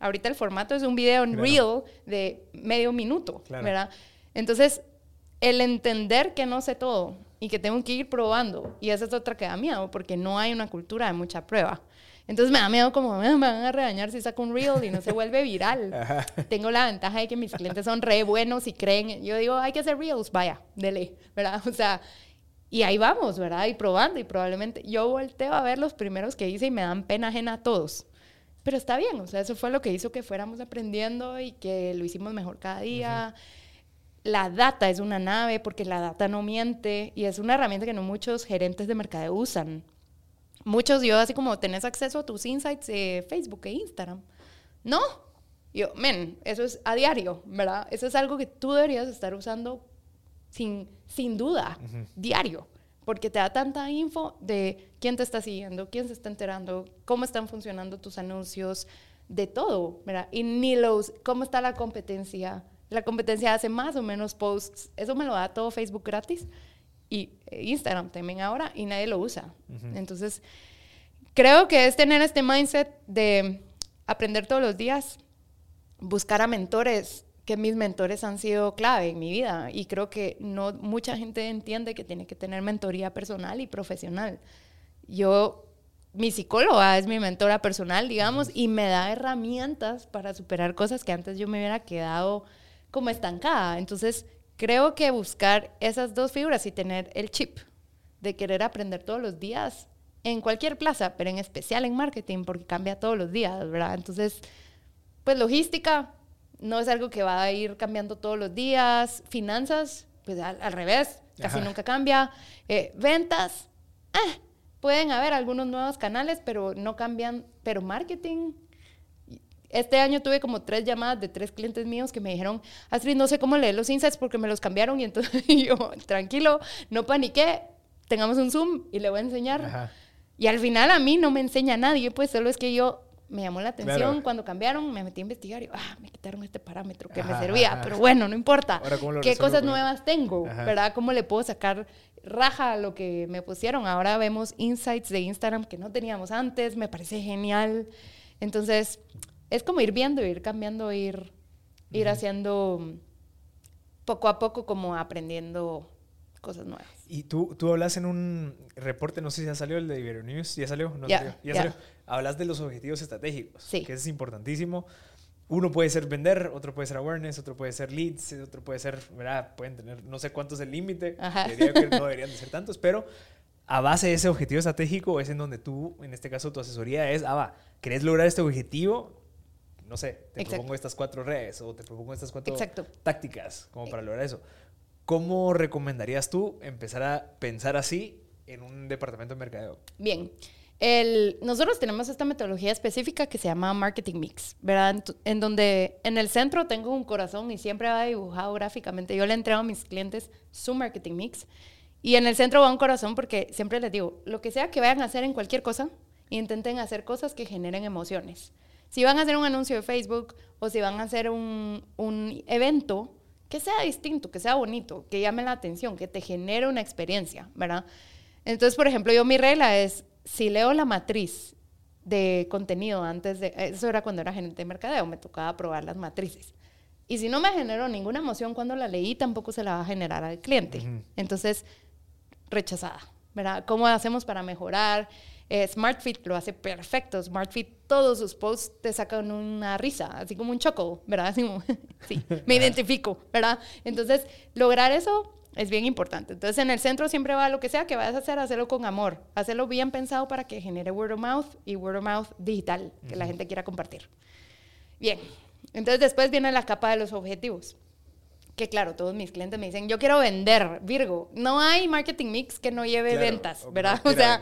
Ahorita el formato es un video en reel de medio minuto, ¿verdad? Entonces, el entender que no sé todo y que tengo que ir probando, y esa es otra que da miedo, porque no hay una cultura de mucha prueba. Entonces me da miedo como me van a regañar si saco un reel y no se vuelve viral. Tengo la ventaja de que mis clientes son re buenos y creen. Yo digo, hay que hacer reels, vaya, dele, ¿verdad? O sea, y ahí vamos, ¿verdad? Y probando y probablemente yo volteo a ver los primeros que hice y me dan pena ajena a todos. Pero está bien, o sea, eso fue lo que hizo que fuéramos aprendiendo y que lo hicimos mejor cada día. La data es una nave porque la data no miente y es una herramienta que no muchos gerentes de mercado usan. Muchos yo así como tenés acceso a tus insights de Facebook e Instagram. No. Yo, men, eso es a diario, ¿verdad? Eso es algo que tú deberías estar usando sin, sin duda, diario, porque te da tanta info de quién te está siguiendo, quién se está enterando, cómo están funcionando tus anuncios, de todo, ¿verdad? Y ni los, cómo está la competencia. La competencia hace más o menos posts, eso me lo da todo Facebook gratis y Instagram también ahora y nadie lo usa. Entonces, creo que es tener este mindset de aprender todos los días, buscar a mentores que mis mentores han sido clave en mi vida y creo que no mucha gente entiende que tiene que tener mentoría personal y profesional. Yo, mi psicóloga es mi mentora personal, digamos, y me da herramientas para superar cosas que antes yo me hubiera quedado como estancada. Entonces, creo que buscar esas dos figuras y tener el chip de querer aprender todos los días en cualquier plaza, pero en especial en marketing, porque cambia todos los días, ¿verdad? Entonces, pues logística, no es algo que va a ir cambiando todos los días. Finanzas, pues al, revés, casi nunca cambia. Eh, ventas, eh, pueden haber algunos nuevos canales, pero no cambian. Pero marketing, este año tuve como tres llamadas de tres clientes míos que me dijeron, Astrid, no sé cómo leer los insights porque me los cambiaron y entonces yo, tranquilo, no paniqué, tengamos un Zoom y le voy a enseñar. Y al final a mí no me enseña nadie, pues solo es que yo me llamó la atención cuando cambiaron, me metí a investigar y ah, me quitaron este parámetro que me servía, pero bueno, no importa. ¿Qué cosas nuevas tengo? ¿Verdad? ¿Cómo le puedo sacar raja a lo que me pusieron? Ahora vemos insights de Instagram que no teníamos antes, me parece genial. Entonces, es como ir viendo, ir cambiando, ir, ir haciendo poco a poco como aprendiendo cosas nuevas. Y tú, tú hablas en un reporte, no sé si ya salió el de Ibero News, ¿ya salió? No ya, ¿Ya salió? Hablas de los objetivos estratégicos, sí. que es importantísimo. Uno puede ser vender, otro puede ser awareness, otro puede ser leads, otro puede ser, ¿verdad? Pueden tener, no sé cuánto es el límite, no deberían de ser tantos, pero a base de ese objetivo estratégico es en donde tú, en este caso tu asesoría es, ah, va, ¿querés lograr este objetivo? No sé, te propongo estas cuatro redes o te propongo estas cuatro tácticas como para lograr eso. ¿Cómo recomendarías tú empezar a pensar así en un departamento de mercadeo? Bien. El, nosotros tenemos esta metodología específica que se llama Marketing Mix, ¿verdad? En donde en el centro tengo un corazón y siempre va dibujado gráficamente. Yo le entrego a mis clientes su Marketing Mix y en el centro va un corazón porque siempre les digo, lo que sea que vayan a hacer en cualquier cosa, Intenten hacer cosas que generen emociones. Si van a hacer un anuncio de Facebook o si van a hacer un, un evento, que sea distinto, que sea bonito, que llame la atención, que te genere una experiencia, ¿verdad? Entonces, por ejemplo, yo mi regla es, si leo la matriz de contenido antes de, eso era cuando era gerente de mercadeo, me tocaba probar las matrices. Y si no me generó ninguna emoción cuando la leí, tampoco se la va a generar al cliente. Entonces, rechazada, ¿verdad? ¿Cómo hacemos para mejorar? Eh, SmartFit lo hace perfecto. SmartFit, todos sus posts te sacan una risa, así como un choco, ¿verdad? Así como, sí, me identifico, ¿verdad? Entonces, lograr eso es bien importante. Entonces, en el centro siempre va lo que sea que vayas a hacer, hacerlo con amor, hacerlo bien pensado para que genere word of mouth y word of mouth digital, que la gente quiera compartir. Bien, entonces después viene la capa de los objetivos que claro, todos mis clientes me dicen, yo quiero vender, Virgo. No hay marketing mix que no lleve ventas, ¿verdad? o sea,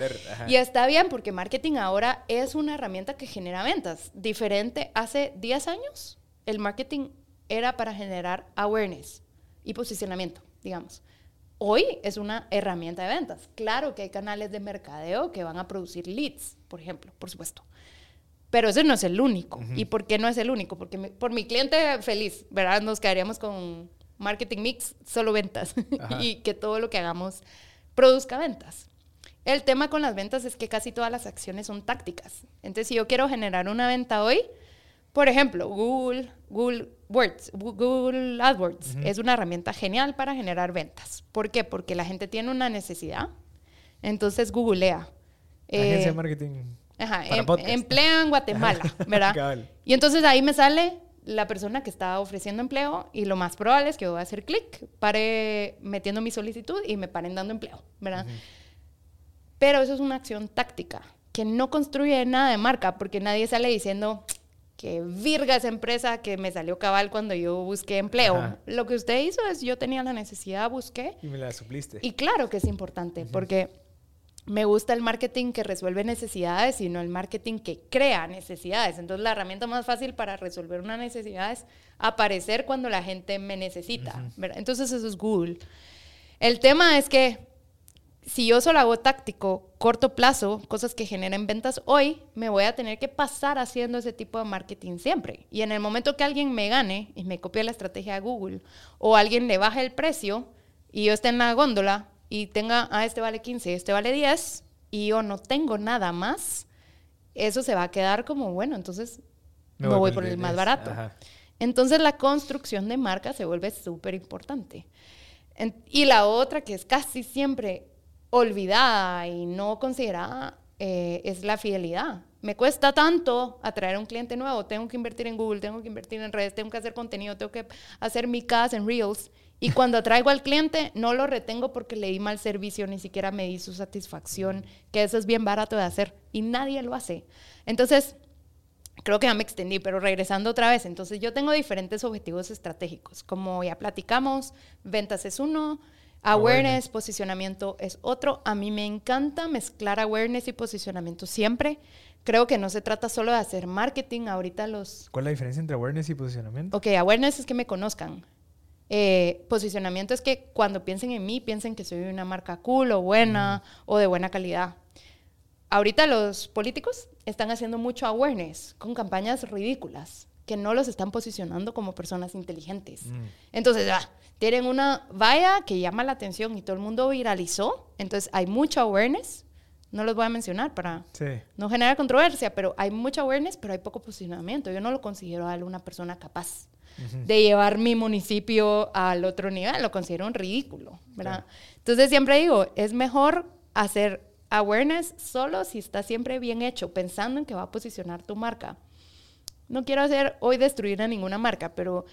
y está bien porque marketing ahora es una herramienta que genera ventas. Diferente, hace 10 años el marketing era para generar awareness y posicionamiento, digamos. Hoy es una herramienta de ventas. Claro que hay canales de mercadeo que van a producir leads, por ejemplo, por supuesto. Pero ese no es el único. ¿Y por qué no es el único? Porque por mi cliente feliz, ¿verdad? Nos quedaríamos con marketing mix, solo ventas y que todo lo que hagamos produzca ventas. El tema con las ventas es que casi todas las acciones son tácticas. Entonces, si yo quiero generar una venta hoy, por ejemplo, Google, Google Words, Google AdWords es una herramienta genial para generar ventas. ¿Por qué? Porque la gente tiene una necesidad, entonces googlea. Agencia de eh, marketing. Ajá, em, emplea en Guatemala, ¿verdad? y entonces ahí me sale la persona que está ofreciendo empleo y lo más probable es que voy a hacer clic, pare metiendo mi solicitud y me paren dando empleo, ¿verdad? Pero eso es una acción táctica que no construye nada de marca porque nadie sale diciendo que virga esa empresa que me salió cabal cuando yo busqué empleo. Lo que usted hizo es yo tenía la necesidad, busqué. Y me la supliste. Y claro que es importante porque me gusta el marketing que resuelve necesidades y no el marketing que crea necesidades. Entonces la herramienta más fácil para resolver una necesidad es aparecer cuando la gente me necesita. Entonces eso es Google. El tema es que si yo solo hago táctico, corto plazo, cosas que generen ventas hoy, me voy a tener que pasar haciendo ese tipo de marketing siempre. Y en el momento que alguien me gane y me copie la estrategia de Google o alguien le baje el precio y yo esté en la góndola, y tenga, ah, este vale 15, este vale 10, y yo no tengo nada más, eso se va a quedar como, bueno, entonces me voy, por el, más barato. Entonces la construcción de marca se vuelve súper importante. y la otra que es casi siempre olvidada y no considerada eh, es la fidelidad. Me cuesta tanto atraer a un cliente nuevo, tengo que invertir en Google, tengo que invertir en redes, tengo que hacer contenido, tengo que hacer mi casa en Reels y cuando traigo al cliente, no lo retengo porque le di mal servicio, ni siquiera me di su satisfacción, que eso es bien barato de hacer y nadie lo hace. Entonces, creo que ya me extendí, pero regresando otra vez, entonces yo tengo diferentes objetivos estratégicos. Como ya platicamos, ventas es uno, awareness, posicionamiento es otro. A mí me encanta mezclar awareness y posicionamiento siempre. Creo que no se trata solo de hacer marketing. Ahorita los... ¿Cuál es la diferencia entre awareness y posicionamiento? Ok, awareness es que me conozcan. Eh, posicionamiento es que cuando piensen en mí, piensen que soy una marca cool o buena o de buena calidad. Ahorita los políticos están haciendo mucho awareness con campañas ridículas que no los están posicionando como personas inteligentes. Mm. Entonces, ah, tienen una valla que llama la atención y todo el mundo viralizó. Entonces, hay mucho awareness. No los voy a mencionar para no generar controversia, pero hay mucho awareness, pero hay poco posicionamiento. Yo no lo considero a una persona capaz de llevar mi municipio al otro nivel. Lo considero un ridículo, ¿verdad? Entonces siempre digo, es mejor hacer awareness solo si está siempre bien hecho, pensando en que va a posicionar tu marca. No quiero hacer hoy destruir a ninguna marca, pero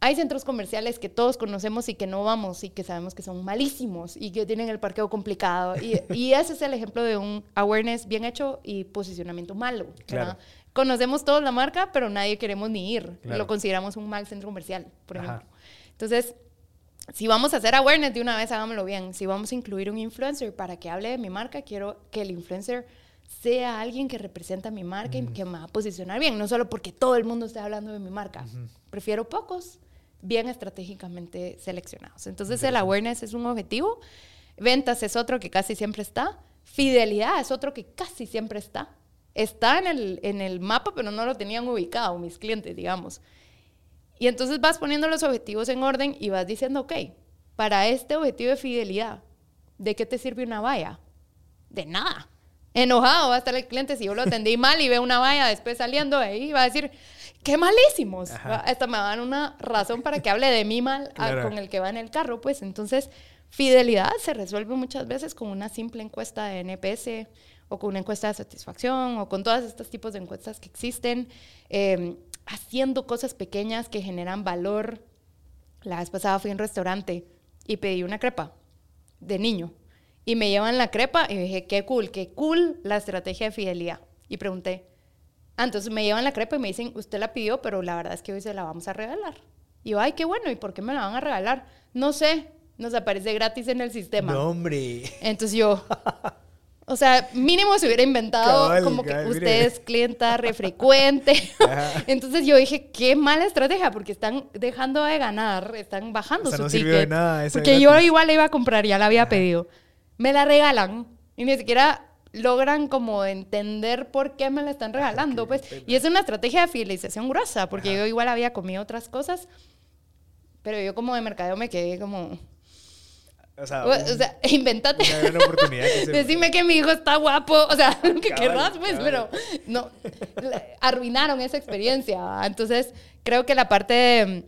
hay centros comerciales que todos conocemos y que no vamos y que sabemos que son malísimos y que tienen el parqueo complicado. Y, y ese es el ejemplo de un awareness bien hecho y posicionamiento malo. Claro conocemos todos la marca, pero nadie queremos ni ir. Lo consideramos un mal centro comercial, por ejemplo. Entonces, si vamos a hacer awareness de una vez, hagámoslo bien. Si vamos a incluir un influencer para que hable de mi marca, quiero que el influencer sea alguien que representa mi marca y que me va a posicionar bien, no solo porque todo el mundo esté hablando de mi marca. Prefiero pocos, bien estratégicamente seleccionados. Entonces, el awareness es un objetivo. Ventas es otro que casi siempre está. Fidelidad es otro que casi siempre está está en el, en el mapa, pero no lo tenían ubicado mis clientes, digamos. Y entonces vas poniendo los objetivos en orden y vas diciendo, ok, para este objetivo de fidelidad, ¿de qué te sirve una valla? De nada. Enojado va a estar el cliente si yo lo atendí mal y veo una valla después saliendo de ahí, va a decir, qué malísimos. Hasta me dan una razón para que hable de mí mal con el que va en el carro, pues entonces fidelidad se resuelve muchas veces con una simple encuesta de NPS o con una encuesta de satisfacción o con todos estos tipos de encuestas que existen, em, haciendo cosas pequeñas que generan valor. La vez pasada fui a un restaurante y pedí una crepa de niño y me llevan la crepa y dije, qué cool, qué cool la estrategia de fidelidad. Y pregunté, ah, entonces me llevan la crepa y me dicen, usted la pidió, pero la verdad es que hoy se la vamos a regalar. Y yo, ay, qué bueno, ¿y por qué me la van a regalar? No sé, nos aparece gratis en el sistema. No, hombre. Entonces yo, o sea, mínimo se hubiera inventado como que usted es clienta refrecuente. Entonces yo dije, qué mala estrategia, porque están dejando de ganar, están bajando su ticket. porque yo igual la iba a comprar, ya la había pedido. Me la regalan y ni siquiera logran como entender por qué me la están regalando, pues. Y es una estrategia de fidelización gruesa, porque yo igual había comido otras cosas, pero yo como de mercadeo me quedé como... O sea, inventate. Decime que mi hijo está guapo, o sea, lo que querrás, pues, pero no, arruinaron esa experiencia. Entonces, creo que la parte de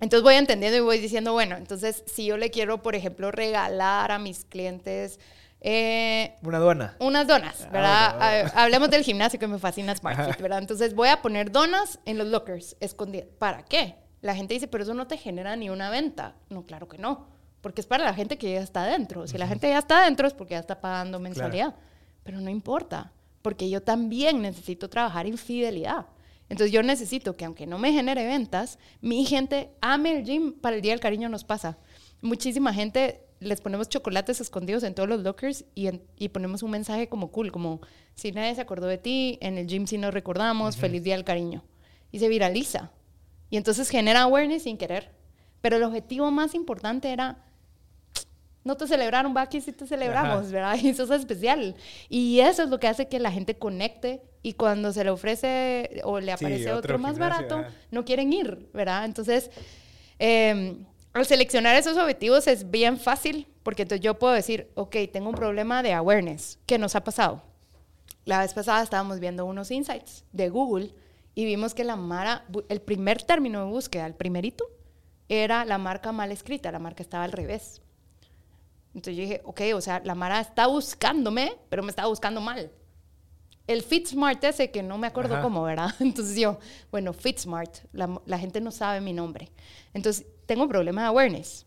entonces voy entendiendo y voy diciendo, bueno, entonces si yo le quiero, por ejemplo, regalar a mis clientes... Eh, una dona. Unas donas, ah, ¿verdad? Ah, hablemos del gimnasio que me fascina SmartFit, ¿verdad? Entonces voy a poner donas en los lockers escondidas. ¿Para qué? La gente dice, pero eso no te genera ni una venta. No, claro que no, porque es para la gente que ya está adentro. Si la gente ya está adentro es porque ya está pagando mensualidad. Pero no importa, porque yo también necesito trabajar en fidelidad. Entonces yo necesito que aunque no me genere ventas, mi gente ame el gym para el Día del Cariño nos pasa. Muchísima gente les ponemos chocolates escondidos en todos los lockers y, y, ponemos un mensaje como cool, como si nadie se acordó de ti, en el gym sí nos recordamos, feliz día del cariño. Y se viraliza. Y entonces genera awareness sin querer. Pero el objetivo más importante era, no te celebraron, va aquí sí te celebramos, ¿verdad? Y eso es especial. Y eso es lo que hace que la gente conecte y cuando se le ofrece o le aparece otro, más barato, no quieren ir, ¿verdad? Entonces, em, al seleccionar esos objetivos es bien fácil, porque entonces yo puedo decir, ok, tengo un problema de awareness, ¿qué nos ha pasado? La vez pasada estábamos viendo unos insights de Google y vimos que la Mara, el primer término de búsqueda, el primerito, era la marca mal escrita, la marca estaba al revés. Entonces yo dije, ok, o sea, la Mara está buscándome, pero me está buscando mal el FitSmart ese que no me acuerdo cómo, ¿verdad? Entonces yo, bueno, FitSmart, la, la gente no sabe mi nombre. Entonces tengo un problema de awareness.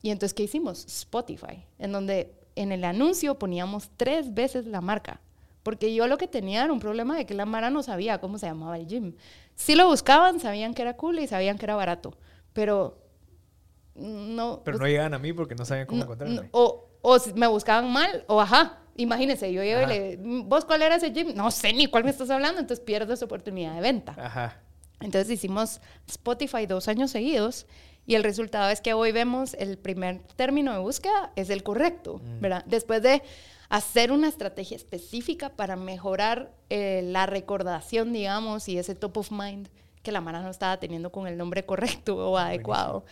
Y entonces, ¿qué hicimos? Spotify, en donde en el anuncio poníamos tres veces la marca. Porque yo lo que tenía era un problema de que la Mara no sabía cómo se llamaba el gym. Si lo buscaban, sabían que era cool y sabían que era barato. Pero no. Pero no llegaban a mí porque no sabían cómo encontrarme. o, o me buscaban mal, o ajá, Imagínense, yo llego y le, ¿vos cuál era ese gym? No sé ni cuál me estás hablando, entonces pierdo esa oportunidad de venta. Ajá. Entonces hicimos Spotify dos años seguidos y el resultado es que hoy vemos el primer término de búsqueda es el correcto, mm. ¿verdad? Después de hacer una estrategia específica para mejorar eh, la recordación, digamos, y ese top of mind que la mano no estaba teniendo con el nombre correcto o adecuado.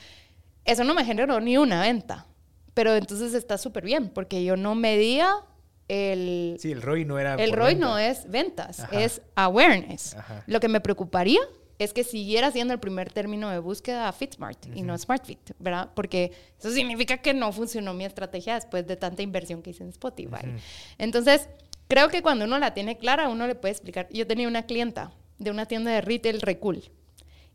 Eso no me generó ni una venta, pero entonces está súper bien porque yo no medía el... Sí, el ROI no era... El ROI no es ventas, es awareness. Lo que me preocuparía es que siguiera siendo el primer término de búsqueda FitSmart y no SmartFit, ¿verdad? Porque eso significa que no funcionó mi estrategia después de tanta inversión que hice en Spotify. Entonces, creo que cuando uno la tiene clara, uno le puede explicar. Yo tenía una clienta de una tienda de retail Recul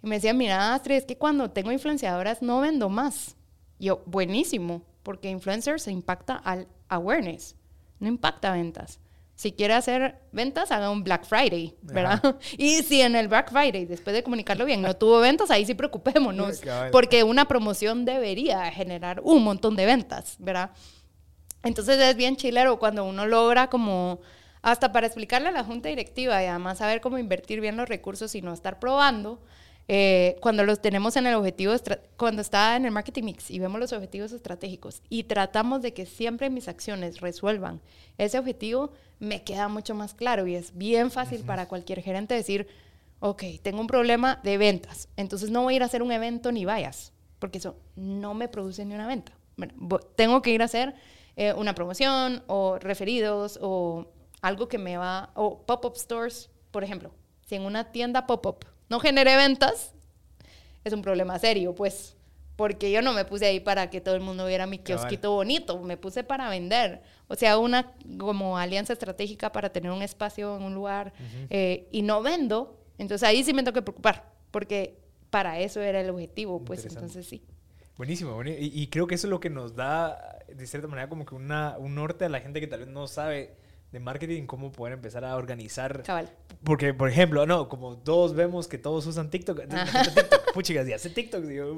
y me decía, mira, Astrid, es que cuando tengo influenciadoras no vendo más. yo, buenísimo, porque influencers se impacta al awareness no impacta ventas. Si quiere hacer ventas, haga un Black Friday, ¿verdad? Y si en el Black Friday, después de comunicarlo bien, no tuvo ventas, ahí sí preocupémonos, porque una promoción debería generar un montón de ventas, ¿verdad? Entonces es bien chilero cuando uno logra como, hasta para explicarle a la junta directiva y además saber cómo invertir bien los recursos y no estar probando, eh, cuando los tenemos en el objetivo, cuando está en el marketing mix y vemos los objetivos estratégicos y tratamos de que siempre mis acciones resuelvan ese objetivo, me queda mucho más claro y es bien fácil para cualquier gerente decir, ok, tengo un problema de ventas, entonces no voy a ir a hacer un evento ni vayas, porque eso no me produce ni una venta. tengo que ir a hacer eh, una promoción o referidos o algo que me va, o pop-up stores, por ejemplo. Si en una tienda pop-up no genere ventas, es un problema serio, pues, porque yo no me puse ahí para que todo el mundo viera mi kiosquito bonito, me puse para vender. O sea, una como alianza estratégica para tener un espacio en un lugar eh, y no vendo, entonces ahí sí me tengo que preocupar, porque para eso era el objetivo, pues entonces sí. Buenísimo, Y, y, creo que eso es lo que nos da, de cierta manera, como que una, un norte a la gente que tal vez no sabe de marketing, cómo poder empezar a organizar. Cabal. Porque, por ejemplo, no, como todos vemos que todos usan TikTok, TikTok puchigas, y hace TikTok, digo,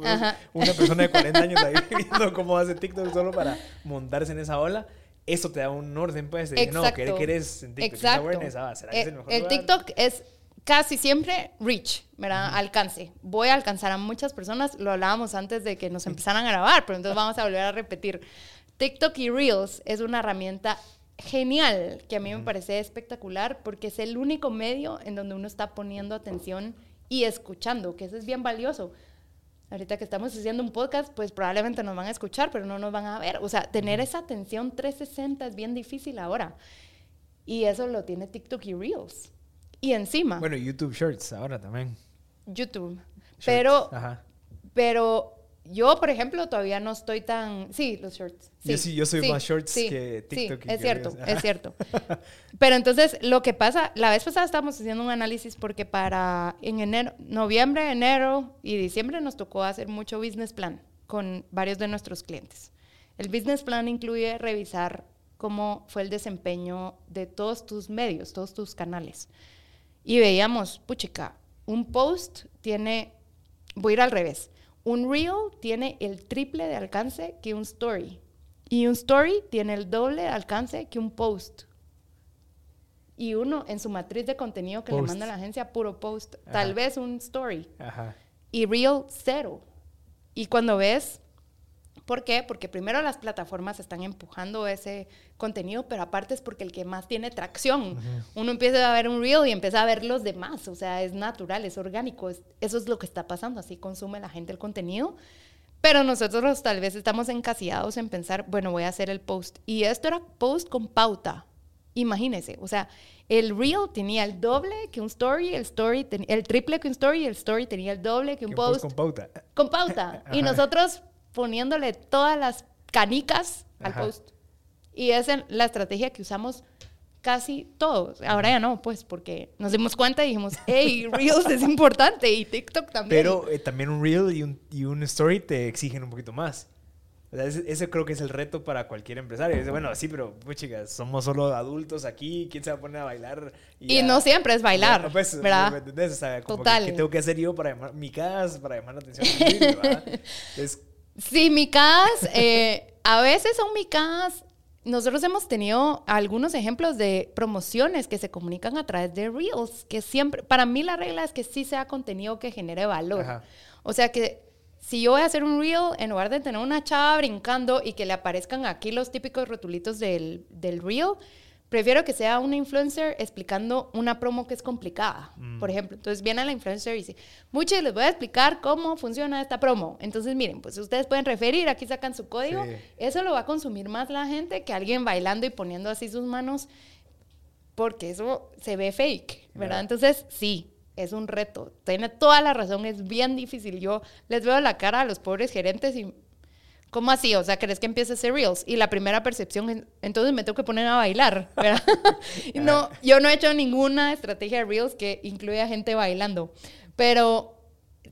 una persona de 40 años ahí viendo cómo hace TikTok solo para montarse en esa ola. Eso te da un orden, pues, de no, ¿qué querés en TikTok? Exacto. Ah, ¿será que es el mejor El TikTok es casi siempre reach, ¿verdad? Alcance. Voy a alcanzar a muchas personas, lo hablábamos antes de que nos empezaran a grabar, pero entonces vamos a volver a repetir. TikTok y Reels es una herramienta genial, que a mí me parece espectacular, porque es el único medio en donde uno está poniendo atención y escuchando, que eso es bien valioso. Ahorita que estamos haciendo un podcast, pues probablemente nos van a escuchar, pero no nos van a ver. O sea, tener esa atención 360 es bien difícil ahora. Y eso lo tiene TikTok y Reels. Y encima. Bueno, YouTube Shorts ahora también. YouTube. pero, pero yo, por ejemplo, todavía no estoy tan... Sí, los shorts. yo sí, yo soy más shorts que TikTok. Sí, es cierto, es cierto. Pero entonces, lo que pasa, la vez pasada estábamos haciendo un análisis porque para en enero, noviembre, enero y diciembre nos tocó hacer mucho business plan con varios de nuestros clientes. El business plan incluye revisar cómo fue el desempeño de todos tus medios, todos tus canales. Y veíamos, puchica, un post tiene, voy a ir al revés un reel tiene el triple de alcance que un story. Y un story tiene el doble de alcance que un post. Y uno en su matriz de contenido que le manda a la agencia, puro post. Tal vez un story. Y reel, cero. Y cuando ves ¿Por qué? Porque primero las plataformas están empujando ese contenido, pero aparte es porque el que más tiene tracción. Uno empieza a ver un reel y empieza a ver los demás, o sea, es natural, es orgánico, eso es lo que está pasando, así consume la gente el contenido. Pero nosotros tal vez estamos encasillados en pensar, bueno, voy a hacer el post. Y esto era post con pauta. Imagínense, o sea, el reel tenía el doble que un story, el story el triple que un story, el story tenía el doble que un post. con pauta. Con pauta. y nosotros poniéndole todas las canicas al post. Y esa es la estrategia que usamos casi todos. Ahora ya no, pues, porque nos dimos cuenta y dijimos, hey, Reels es importante y TikTok también. Pero eh, también un Reel y un, y un Story te exigen un poquito más. O sea, ese, creo que es el reto para cualquier empresario. Dice, bueno, sí, pero, pues, chicas, somos solo adultos aquí, ¿quién se va a poner a bailar? Y, no siempre es bailar, pues, ¿verdad? ¿Me entendés? O sea, Total. ¿qué tengo que hacer yo para llamar mi casa, para llamar la atención? es Sí, micas, eh, a veces son micas. Nosotros hemos tenido algunos ejemplos de promociones que se comunican a través de Reels, que siempre, para mí la regla es que sí sea contenido que genere valor. O sea que si yo voy a hacer un Reel, en lugar de tener una chava brincando y que le aparezcan aquí los típicos rotulitos del, del Reel, prefiero que sea una influencer explicando una promo que es complicada, mm. por ejemplo. Entonces viene la influencer y dice, muchos les voy a explicar cómo funciona esta promo. Entonces miren, pues ustedes pueden referir, aquí sacan su código. Eso lo va a consumir más la gente que alguien bailando y poniendo así sus manos, porque eso se ve fake, ¿verdad? Entonces sí. Es un reto, tiene toda la razón, es bien difícil. Yo les veo la cara a los pobres gerentes y ¿Cómo así? O sea, ¿crees que empiece a hacer reels? Y la primera percepción, entonces me tengo que poner a bailar, ¿verdad? no, yo no he hecho ninguna estrategia de reels que incluya gente bailando, pero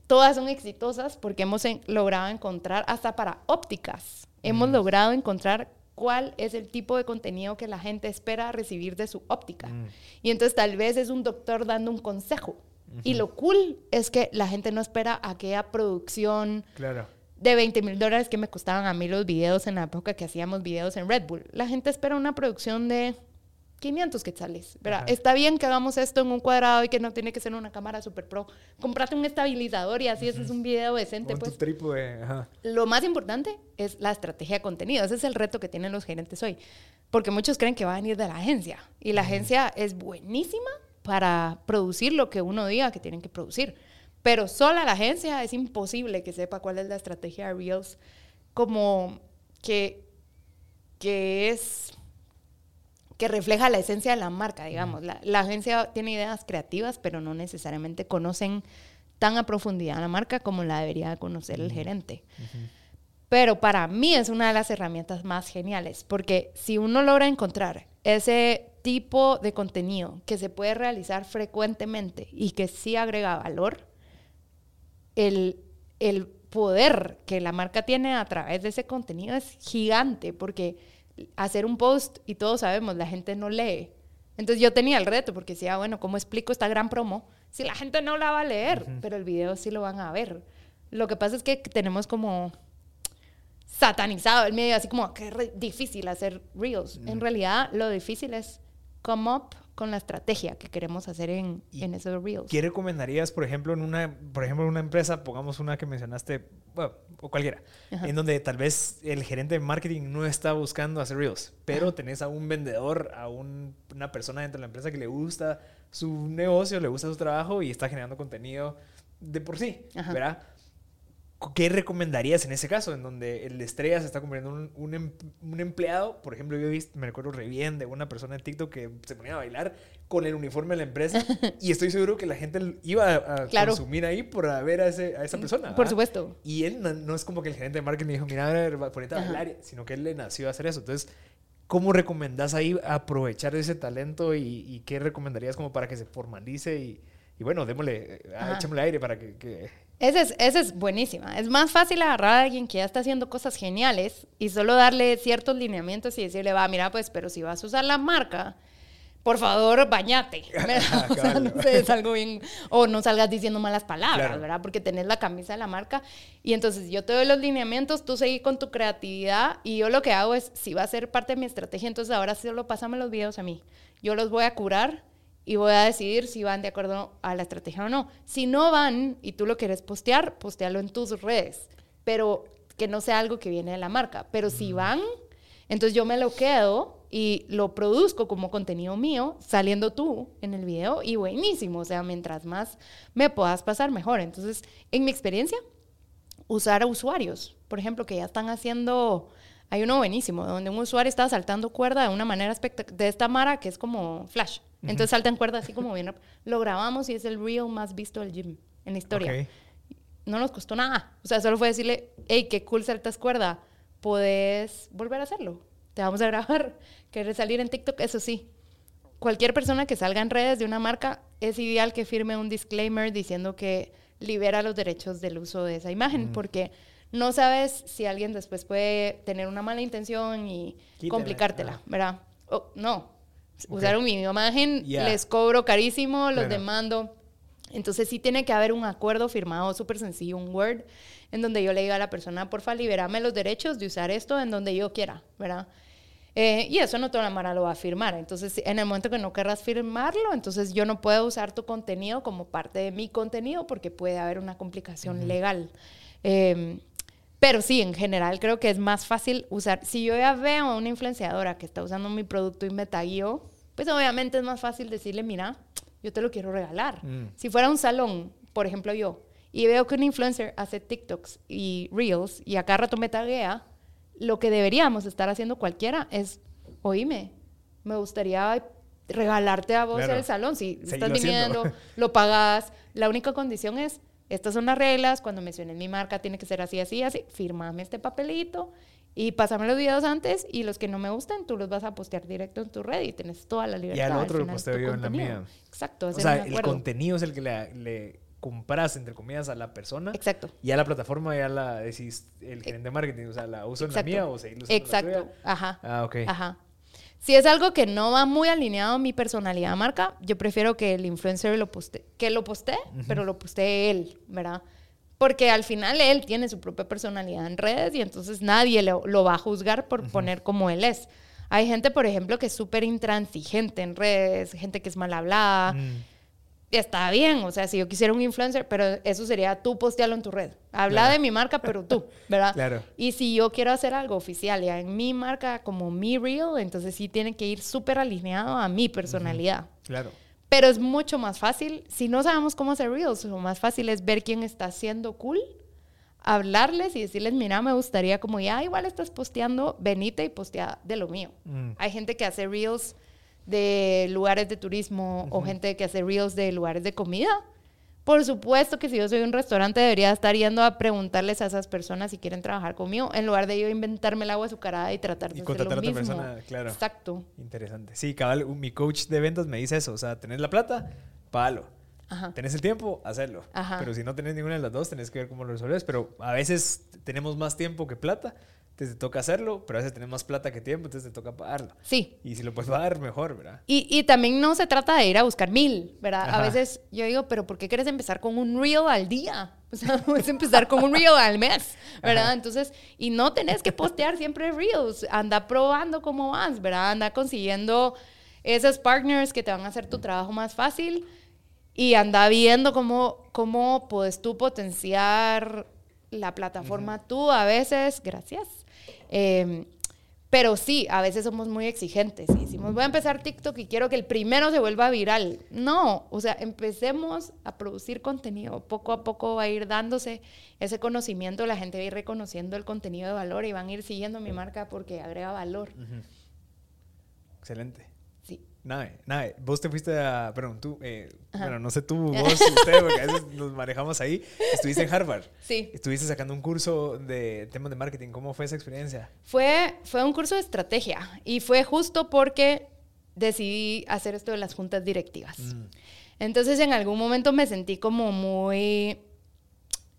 todas son exitosas porque hemos logrado encontrar, hasta para ópticas, hemos mm. logrado encontrar cuál es el tipo de contenido que la gente espera recibir de su óptica. Mm. Y entonces tal vez es un doctor dando un consejo. Y lo cool es que la gente no espera aquella producción. Claro de 20 mil dólares que me costaban a mí los videos en la época que hacíamos videos en Red Bull. La gente espera una producción de 500 quetzales, ¿verdad? Está bien que hagamos esto en un cuadrado y que no tiene que ser una cámara super pro. Comprate un estabilizador y así es un video decente, pues. Lo más importante es la estrategia de contenido. Ese es el reto que tienen los gerentes hoy. Porque muchos creen que va a venir de la agencia. Y la agencia es buenísima para producir lo que uno diga que tienen que producir. Pero sola la agencia es imposible que sepa cuál es la estrategia de Reels. Como que, que es que refleja la esencia de la marca, digamos. La, agencia tiene ideas creativas, pero no necesariamente conocen tan a profundidad la marca como la debería conocer el gerente. Pero para mí es una de las herramientas más geniales, porque si uno logra encontrar ese tipo de contenido que se puede realizar frecuentemente y que sí agrega valor, el, el poder que la marca tiene a través de ese contenido es gigante, porque hacer un post y todos sabemos, la gente no lee. Entonces yo tenía el reto porque decía, bueno, ¿cómo explico esta gran promo si la gente no la va a leer? Pero el video sí lo van a ver. Lo que pasa es que tenemos como satanizado el medio, así como que es difícil hacer reels. En realidad lo difícil es come up con la estrategia que queremos hacer en, en esos reels. ¿Qué recomendarías, por ejemplo, en una, por ejemplo, en una empresa, pongamos una que mencionaste, bueno, o cualquiera, en donde tal vez el gerente de marketing no está buscando hacer reels, pero tenés a un vendedor, a una persona dentro de la empresa que le gusta su negocio, le gusta su trabajo y está generando contenido de por sí, ¿verdad? ¿Qué recomendarías en ese caso, en donde el estrella se está convirtiendo en em, un, empleado? Por ejemplo, yo he visto, me recuerdo re bien de una persona en TikTok que se ponía a bailar con el uniforme de la empresa y estoy seguro que la gente iba a, consumir ahí por ver a, ese, a esa persona. Por supuesto. Y él no, es como que el gerente de marketing dijo, mira, ponete a bailar, sino que él le nació a hacer eso. Entonces, ¿cómo recomendás ahí aprovechar ese talento y, qué recomendarías como para que se formalice y, bueno, démosle, eh, echémosle aire para que esa es, ese es buenísima. Es más fácil agarrar a alguien que ya está haciendo cosas geniales y solo darle ciertos lineamientos y decirle, va, mira, pues, pero si vas a usar la marca, por favor, bañate. o sea, no sé, es algo bien. O no salgas diciendo malas palabras, ¿verdad? Porque tenés la camisa de la marca. Y entonces yo te doy los lineamientos, tú seguís con tu creatividad. Y yo lo que hago es, si va a ser parte de mi estrategia, entonces ahora solo pásame los videos a mí. Yo los voy a curar y voy a decidir si van de acuerdo a la estrategia o no. Si no van y tú lo quieres postear, postealo en tus redes, pero que no sea algo que viene de la marca. Pero si van, entonces yo me lo quedo y lo produzco como contenido mío, saliendo tú en el video y buenísimo. O sea, mientras más me puedas pasar, mejor. Entonces, en mi experiencia, usar a usuarios, por ejemplo, que ya están haciendo... Hay uno buenísimo, donde un usuario está saltando cuerda de una manera de esta mara que es como flash. Entonces salta en cuerda así como bien. Lo grabamos y es el reel más visto del gym en la historia. No nos costó nada. O sea, solo fue decirle, hey, qué cool saltas cuerda. Puedes volver a hacerlo. Te vamos a grabar. ¿Quieres salir en TikTok? Eso sí. Cualquier persona que salga en redes de una marca es ideal que firme un disclaimer diciendo que libera los derechos del uso de esa imagen, porque no sabes si alguien después puede tener una mala intención y complicártela, ¿verdad? no, usaron mi imagen, les cobro carísimo, los demando. Entonces sí tiene que haber un acuerdo firmado súper sencillo, un Word, en donde yo le diga a la persona, porfa, libérame los derechos de usar esto en donde yo quiera, ¿verdad? Eh, y eso no toda la mara lo va a firmar. Entonces, en el momento que no querrás firmarlo, entonces yo no puedo usar tu contenido como parte de mi contenido porque puede haber una complicación legal. Em, pero sí, en general creo que es más fácil usar. Si yo ya veo a una influenciadora que está usando mi producto y me taguió, pues obviamente es más fácil decirle, mira, yo te lo quiero regalar. Mm. Si fuera un salón, por ejemplo yo, y veo que un influencer hace TikToks y Reels y acá rato me taguea, lo que deberíamos estar haciendo cualquiera es, oíme, me gustaría regalarte a vos el salón. Si estás viniendo, lo pagas. La única condición es, estas son las reglas, cuando menciones mi marca tiene que ser así, así, así, firmame este papelito y pásame los videos antes y los que no me gusten, tú los vas a postear directo en tu red y tienes toda la libertad. Y al otro lo posteo yo en la mía. Exacto. O sea, el contenido es el que le, compras, entre comillas, a la persona. Exacto. Y a la plataforma ya la decís, el gerente de marketing, o sea, ¿la uso en la mía o seguirlo usando Exacto. En la tuya? Ajá. Ah, ok. Ajá. Si es algo que no va muy alineado a mi personalidad de marca, yo prefiero que el influencer lo postee, que lo postee, pero lo postee él, ¿verdad? Porque al final él tiene su propia personalidad en redes y entonces nadie lo, va a juzgar por poner como él es. Hay gente, por ejemplo, que es súper intransigente en redes, gente que es mal hablada. Mm. Está bien, o sea, si yo quisiera un influencer, pero eso sería tú postearlo en tu red. Habla Claro. de mi marca, pero tú, ¿verdad? Claro. Y si yo quiero hacer algo oficial ya en mi marca como mi reel, entonces sí tiene que ir súper alineado a mi personalidad. Claro. Pero es mucho más fácil, si no sabemos cómo hacer reels, lo más fácil es ver quién está haciendo cool, hablarles y decirles, mira, me gustaría como ya igual estás posteando, venite y postea de lo mío. Mm. Hay gente que hace reels de lugares de turismo o gente que hace reels de lugares de comida. Por supuesto que si yo soy un restaurante debería estar yendo a preguntarles a esas personas si quieren trabajar conmigo en lugar de yo inventarme el agua azucarada y tratar de Y hacer contratar lo a otra mismo. persona, claro. Exacto. Interesante. Sí, cabal, mi coach de ventas me dice eso. O sea, tenés la plata, palo. Ajá. Tenés el tiempo, hacerlo. Ajá. Pero si no tenés ninguna de las dos, tenés que ver cómo lo resolves. Pero a veces tenemos más tiempo que plata, entonces te toca hacerlo, pero a veces tenés más plata que tiempo, entonces te toca pagarlo. Sí, Y si lo puedes pagar, mejor, ¿verdad? Y, y también no se trata de ir a buscar mil, ¿verdad? Ajá. A veces yo digo, pero ¿por qué quieres empezar con un reel al día? O sea, puedes empezar con un reel al mes, ¿verdad? Ajá. Entonces, y no tenés que postear siempre reels, anda probando cómo vas, ¿verdad? Anda consiguiendo esos partners que te van a hacer tu trabajo más fácil y anda viendo cómo, cómo puedes tú potenciar la plataforma tú a veces, gracias. Eh, pero sí, a veces somos muy exigentes y decimos, voy a empezar TikTok y quiero que el primero se vuelva viral. No, o sea, empecemos a producir contenido. Poco a poco va a ir dándose ese conocimiento, la gente va a ir reconociendo el contenido de valor y van a ir siguiendo mi marca porque agrega valor. Excelente. Nada, nada. Vos te fuiste a. Perdón, tú. eh, bueno, no sé tú, vos, usted, porque a veces nos manejamos ahí. Estuviste en Harvard. Sí. Estuviste sacando un curso de temas de marketing. ¿Cómo fue esa experiencia? Fue, fue un curso de estrategia y fue justo porque decidí hacer esto de las juntas directivas. Mm. Entonces en algún momento me sentí como muy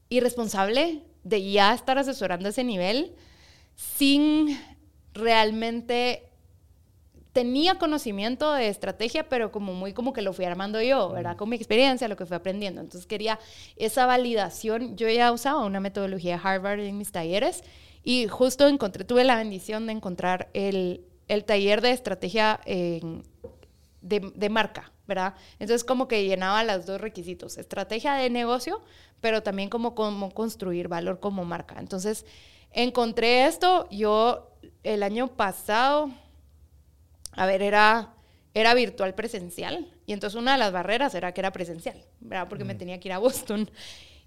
irresponsable de ya estar asesorando a ese nivel sin realmente tenía conocimiento de estrategia, pero como muy como que lo fui armando yo, ¿verdad? Con mi experiencia, lo que fui aprendiendo. Entonces quería esa validación. Yo ya usaba una metodología Harvard en mis talleres y justo encontré, tuve la bendición de encontrar el, el taller de estrategia en- de, de marca, ¿verdad? Entonces como que llenaba los dos requisitos, estrategia de negocio, pero también como cómo construir valor como marca. Entonces encontré esto, yo el año pasado, a ver, era, era virtual presencial. Y entonces una de las barreras era que era presencial, ¿verdad? Porque me tenía que ir a Boston.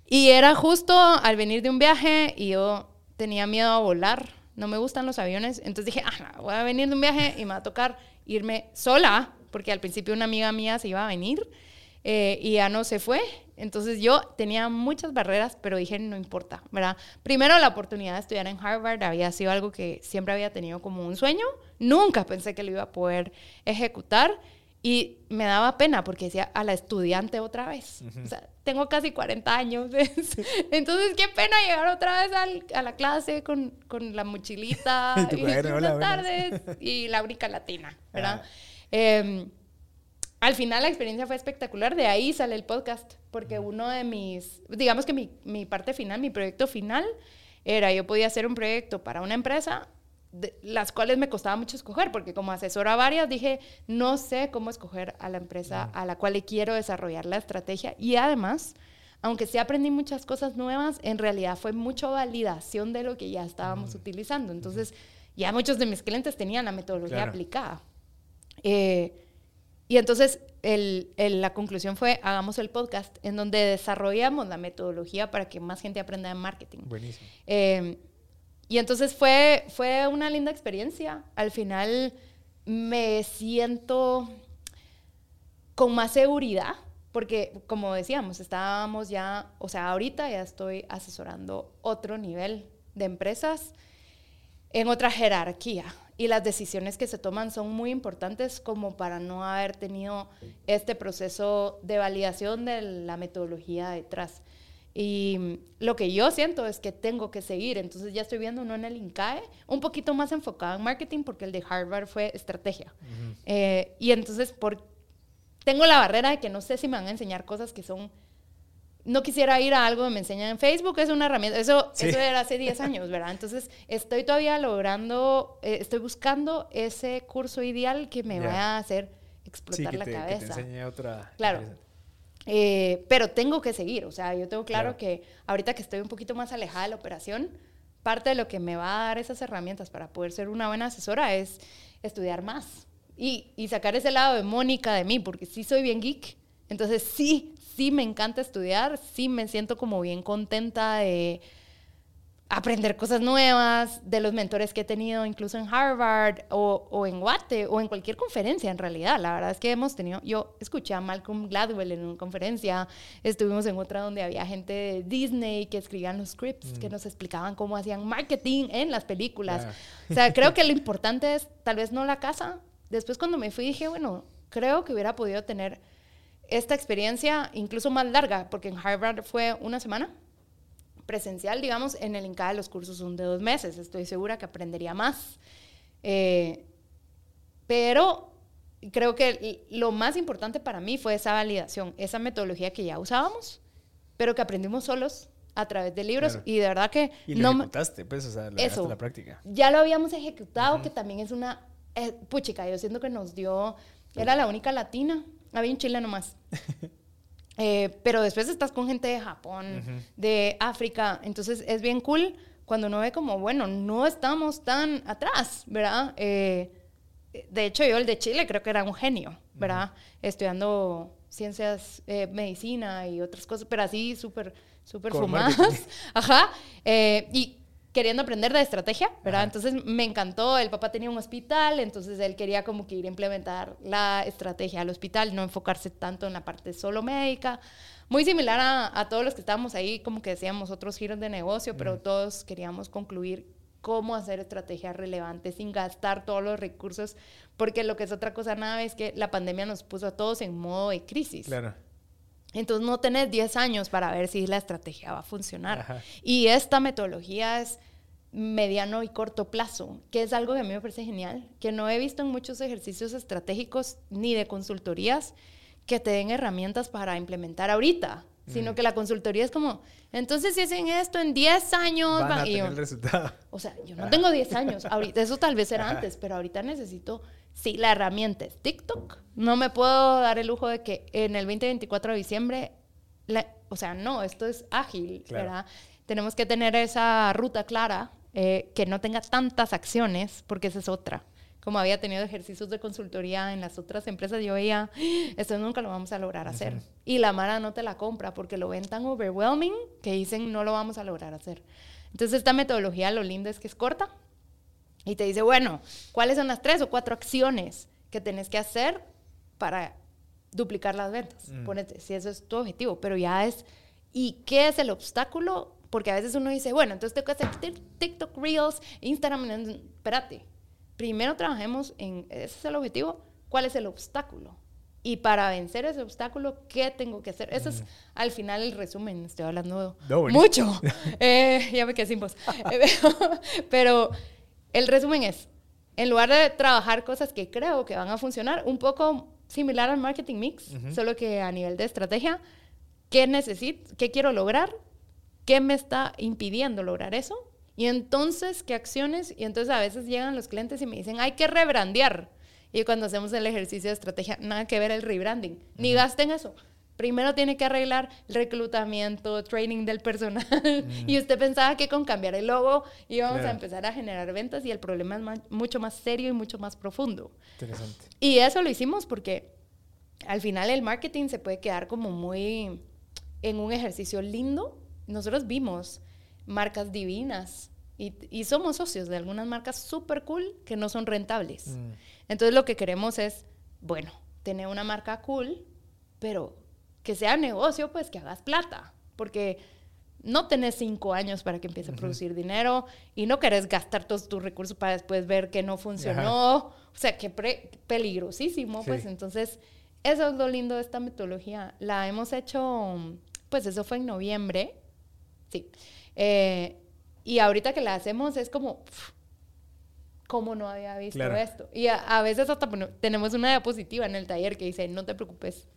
Y era justo al venir de un viaje y yo tenía miedo a volar. No me gustan los aviones. Entonces dije, ah, voy a venir de un viaje y me va a tocar irme sola, porque al principio una amiga mía se iba a venir eh, y ya no se fue. Entonces yo tenía muchas barreras, pero dije, no importa, ¿verdad? Primero, la oportunidad de estudiar en Harvard había sido algo que siempre había tenido como un sueño. Nunca pensé que lo iba a poder ejecutar y me daba pena porque decía, a la estudiante otra vez. O sea, tengo casi 40 años. Entonces, qué pena llegar otra vez al- a la clase con, con la mochilita Y y, buenas tardes y la única latina, ¿verdad? Ah. Em, al final la experiencia fue espectacular, de ahí sale el podcast, porque uno de mis, digamos que mi, mi parte final, mi proyecto final, era yo podía hacer un proyecto para una empresa, de- las cuales me costaba mucho escoger, porque como asesora a varias dije, no sé cómo escoger a la empresa a la cual le quiero desarrollar la estrategia y además... Aunque sí aprendí muchas cosas nuevas, en realidad fue mucha validación de lo que ya estábamos utilizando. Entonces, ya muchos de mis clientes tenían la metodología Claro. aplicada. Eh, y entonces el- el- la conclusión fue, hagamos el podcast en donde desarrollamos la metodología para que más gente aprenda de marketing. Buenísimo. Eh, y entonces fue, fue una linda experiencia. Al final me siento con más seguridad, porque como decíamos, estábamos ya, o sea, ahorita ya estoy asesorando otro nivel de empresas en otra jerarquía. Y las decisiones que se toman son muy importantes como para no haber tenido este proceso de validación de la metodología detrás. Y lo que yo siento es que tengo que seguir. Entonces ya estoy viendo uno en el INCAE, un poquito más enfocado en marketing porque el de Harvard fue estrategia. Eh, y entonces por, tengo la barrera de que no sé si me van a enseñar cosas que son no quisiera ir a algo que me enseñan en Facebook, es una herramienta. Eso, eso era hace 10 años, ¿verdad? Entonces, estoy todavía logrando, eh, estoy buscando ese curso ideal que me vaya a hacer explotar la cabeza. Que te enseñe otra. Claro. Eh, pero tengo que seguir, o sea, yo tengo claro, que ahorita que estoy un poquito más alejada de la operación, parte de lo que me va a dar esas herramientas para poder ser una buena asesora es estudiar más y, y sacar ese lado de Mónica de mí, porque sí soy bien geek, entonces sí, sí me encanta estudiar, sí me siento como bien contenta de aprender cosas nuevas, de los mentores que he tenido incluso en Harvard o, o, en Guate o en cualquier conferencia en realidad. La verdad es que hemos tenido, yo escuché a Malcolm Gladwell en una conferencia, estuvimos en otra donde había gente de Disney que escribían los scripts, que mm. nos explicaban cómo hacían marketing en las películas. O sea, creo que lo importante es tal vez no la casa. Después cuando me fui dije, bueno, creo que hubiera podido tener esta experiencia incluso más larga, porque en Harvard fue una semana presencial, digamos, en el INCAE los cursos son de dos meses, estoy segura que aprendería más. Eh, pero creo que lo más importante para mí fue esa validación, esa metodología que ya usábamos, pero que aprendimos solos a través de libros y de verdad que y lo ejecutaste, pues, o sea, eso, la práctica. Ya lo habíamos ejecutado, que también es una eh, puchica, yo siento que nos dio, era la única latina había un Chile nomás. Eh, pero después estás con gente de Japón, de África, entonces es bien cool cuando uno ve como, bueno, no estamos tan atrás, ¿verdad? Eh, de hecho, yo el de Chile creo que era un genio, ¿verdad? Estudiando ciencias, eh, medicina y otras cosas, pero así súper, súper fumadas. Ajá. y queriendo aprender de estrategia, ¿verdad? Entonces me encantó, el papá tenía un hospital, entonces él quería como que ir a implementar la estrategia al hospital, no enfocarse tanto en la parte solo médica. Muy similar a, todos los que estábamos ahí, como que decíamos otros giros de negocio, pero todos queríamos concluir cómo hacer estrategias relevantes sin gastar todos los recursos, porque lo que es otra cosa nada es que la pandemia nos puso a todos en modo de crisis. Claro. Entonces no tenés 10 años para ver si la estrategia va a funcionar. Y esta metodología es mediano y corto plazo, que es algo que a mí me parece genial, que no he visto en muchos ejercicios estratégicos ni de consultorías que te den herramientas para implementar ahorita, sino mm. que la consultoría es como, entonces si hacen esto en 10 años, van a tener el resultado. O sea, yo no tengo 10 años, ahorita, eso tal vez era antes, pero ahorita necesito, sí, la herramienta es TikTok, no me puedo dar el lujo de que en el 2024 de diciembre, o sea, no, esto es ágil, ¿verdad? Tenemos que tener esa ruta clara eh, que no tenga tantas acciones, porque esa es otra. Como había tenido ejercicios de consultoría en las otras empresas, yo veía, ah, esto nunca lo vamos a lograr hacer. Y la Mara no te la compra porque lo ven tan overwhelming que dicen, no lo vamos a lograr hacer. Entonces, esta metodología, lo lindo es que es corta y te dice, bueno, ¿cuáles son las tres o cuatro acciones que tenés que hacer para duplicar las ventas? Mm. Ponete, si eso es tu objetivo, pero ya es, ¿y qué es el obstáculo porque a veces uno dice, bueno, entonces tengo que hacer TikTok Reels, Instagram. Espérate, primero trabajemos en, ese es el objetivo, ¿cuál es el obstáculo? Y para vencer ese obstáculo, ¿qué tengo que hacer? Eso es al final el resumen. Estoy hablando mucho. Eh, ya me quedé sin voz. Pero el resumen es, en lugar de trabajar cosas que creo que van a funcionar, un poco similar al marketing mix, solo que a nivel de estrategia, ¿qué necesito? ¿Qué quiero lograr? ¿Qué me está impidiendo lograr eso? Y entonces, ¿qué acciones? Y entonces a veces llegan los clientes y me dicen, hay que rebrandear. Y cuando hacemos el ejercicio de estrategia, nada que ver el rebranding, ni gasten eso. Primero tiene que arreglar el reclutamiento, training del personal. y usted pensaba que con cambiar el logo íbamos a empezar a generar ventas y el problema es mucho más serio y mucho más profundo. Interesante. Y eso lo hicimos porque al final el marketing se puede quedar como muy en un ejercicio lindo, nosotros vimos marcas divinas y, somos socios de algunas marcas súper cool que no son rentables. Mm. Entonces lo que queremos es, bueno, tener una marca cool, pero que sea negocio, pues que hagas plata, porque no tenés cinco años para que empiece a producir dinero y no querés gastar todos tus recursos para después ver que no funcionó. O sea, que peligrosísimo, pues entonces eso es lo lindo de esta metodología. La hemos hecho, pues eso fue en noviembre Sí. Eh, y ahorita que la hacemos es como, ¿cómo no había visto esto? Y a, veces hasta tenemos una diapositiva en el taller que dice, no te preocupes,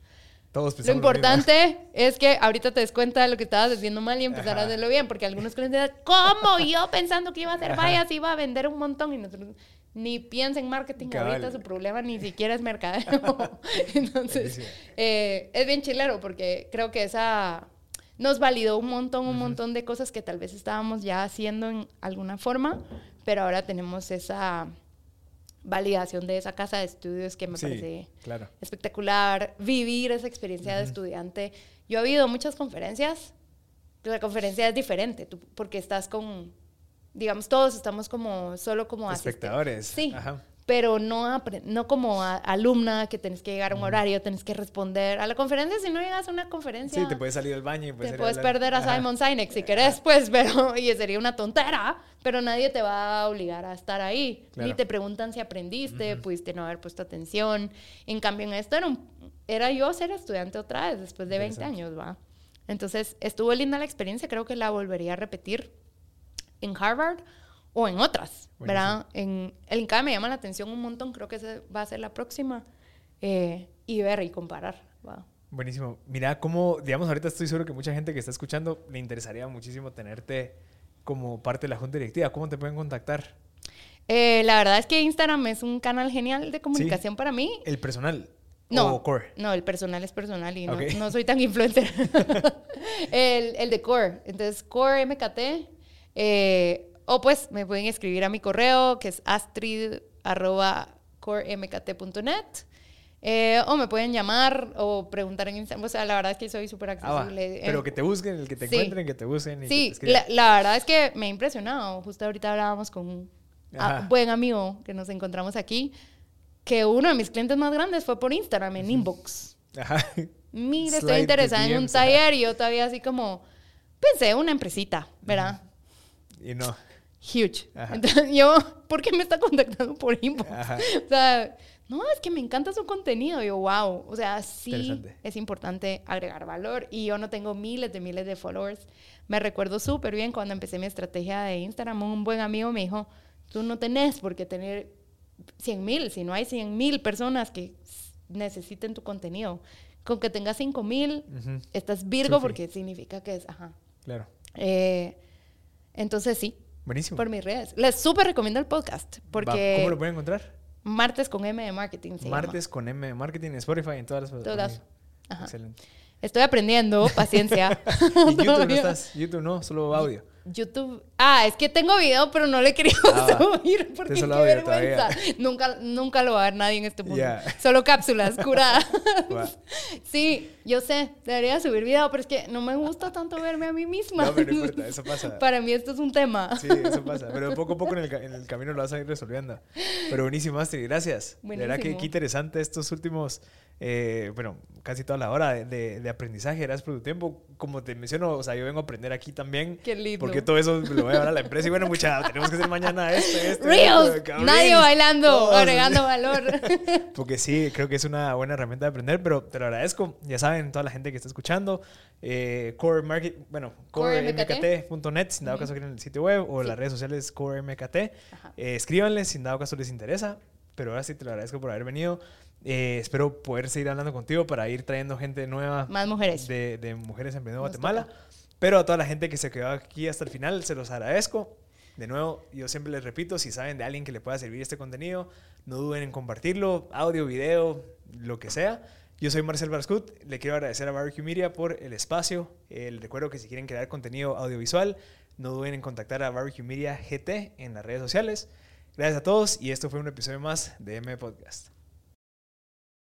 Todos Lo importante es que ahorita te des cuenta de lo que estabas haciendo mal y empezar a Ajá. hacerlo bien, porque algunos clientes dicen, ¿cómo? Yo pensando que iba a hacer vallas, iba a vender un montón y nosotros ni piensa en marketing Cabal. ahorita, su problema ni siquiera es mercadeo. Entonces, eh, es bien chilero porque creo que esa nos validó un montón, un montón de cosas que tal vez estábamos ya haciendo en alguna forma, pero ahora tenemos esa validación de esa casa de estudios que me Sí, parece claro. espectacular, vivir esa experiencia de estudiante. Yo he habido muchas conferencias, la conferencia es diferente, tú- porque estás con, digamos, todos estamos como, solo como Espectadores. Sí, Ajá. Pero no, no como a- alumna que tenés que llegar a un horario, tenés que responder. A la conferencia, si no llegas a una conferencia... Sí, te puedes salir del baño y puedes Te puedes hablar. perder a Ajá. Simon Sinek si querés, pues, pero y sería una tontera, pero nadie te va a obligar a estar ahí. Claro. Ni te preguntan si aprendiste, pudiste no haber puesto atención. En cambio, en esto era, un- era yo ser estudiante otra vez después de 20 Interesante. años, ¿va? Entonces, estuvo linda la experiencia, creo que la volvería a repetir en Harvard o en otras, ¿verdad? En el INCAE me llama la atención un montón, creo que esa va a ser la próxima, eh, y ver y comparar. Buenísimo. Mira cómo, digamos, ahorita estoy seguro que mucha gente que está escuchando le interesaría muchísimo tenerte como parte de la junta directiva. ¿Cómo te pueden contactar? Eh, la verdad es que Instagram es un canal genial de comunicación para mí. El personal. No, O core. no, el personal es personal y no soy tan influencer. el, el de Core. Entonces, Core MKT. eh, o pues me pueden escribir a mi correo que es astrid arroba coremkt.net. eh, o me pueden llamar o preguntar en Instagram. O sea, la verdad es que soy súper Ah, accesible. Pero Eh, que te busquen, el que te sí. encuentren, que te busquen. Y que te Sí, escriban. la, la verdad es que me ha impresionado. Justo ahorita hablábamos con un a- buen amigo que nos encontramos aquí, que uno de mis clientes más grandes fue por Instagram, en inbox. Ajá. Mira, estoy Slide interesada en un taller y yo todavía así como, pensé, una empresita, ¿verdad? Y no. Huge. Ajá. Entonces yo, ¿por qué me está contactando por inbox? Ajá. O sea, no, es que me encanta su contenido. Yo, wow. O sea, sí es importante agregar valor. Y yo no tengo miles de miles de followers. Me recuerdo súper bien cuando empecé mi estrategia de Instagram. Un buen amigo me dijo, tú no tenés por qué tener 100 mil. Si no hay 100 mil personas que necesiten tu contenido. Con que tengas 5 mil, Ujú. estás virgo porque significa que es, ajá. Claro. Eh, entonces sí, Buenísimo. por mis redes. Les súper recomiendo el podcast porque ¿Cómo lo pueden encontrar? Martes con M de Marketing se Martes con M de Marketing, Spotify, en todas las Todas. plataformas. Excelente. Estoy aprendiendo, paciencia. ¿Y YouTube no Todavía. estás? YouTube no, solo audio. YouTube. Ah, es que tengo video, pero no le querido Ah, subir porque qué vergüenza. todavía. Nunca, nunca lo va a ver nadie en este mundo. Ya. Solo cápsulas curadas. Sí, yo sé, debería subir video, pero es que no me gusta tanto verme a mí misma. No, pero no importa, eso pasa. Para mí esto es un tema. Sí, eso pasa. Pero poco a poco en el, ca- en el camino lo vas a ir resolviendo. Pero buenísimo, Astrid. Gracias. De verdad que Buenísimo. qué interesante estos últimos, eh, bueno, casi toda la hora de, de- de aprendizaje. Gracias por tu tiempo. Como te menciono, o sea, yo vengo a aprender aquí también. Qué lindo. Porque todo eso lo voy a llevar a la empresa. Y bueno, mucha, tenemos que hacer mañana esto, esto. Reels, nadie bailando, todos, agregando valor. Porque sí, creo que es una buena herramienta de aprender, pero te lo agradezco. Ya saben, toda la gente que está escuchando, eh, Core Market, bueno, coremkt.net, sin dado caso quieren el sitio web, o Sí. las redes sociales coremkt. Eh, escríbanles, sin dado caso les interesa. Pero ahora sí te lo agradezco por haber venido. Eh, espero poder seguir hablando contigo para ir trayendo gente nueva Más mujeres. de, de mujeres emprendiendo Guatemala. Pero a toda la gente que se quedó aquí hasta el final, se los agradezco. De nuevo, yo siempre les repito, si saben de alguien que le pueda servir este contenido, no duden en compartirlo, audio, video, lo que sea. Yo soy Marcel Barscut, le quiero agradecer a Barbecue Media por el espacio. Eh, les recuerdo que si quieren crear contenido audiovisual, no duden en contactar a Barbecue Media GT en las redes sociales. Gracias a todos y esto fue un episodio más de M Podcast.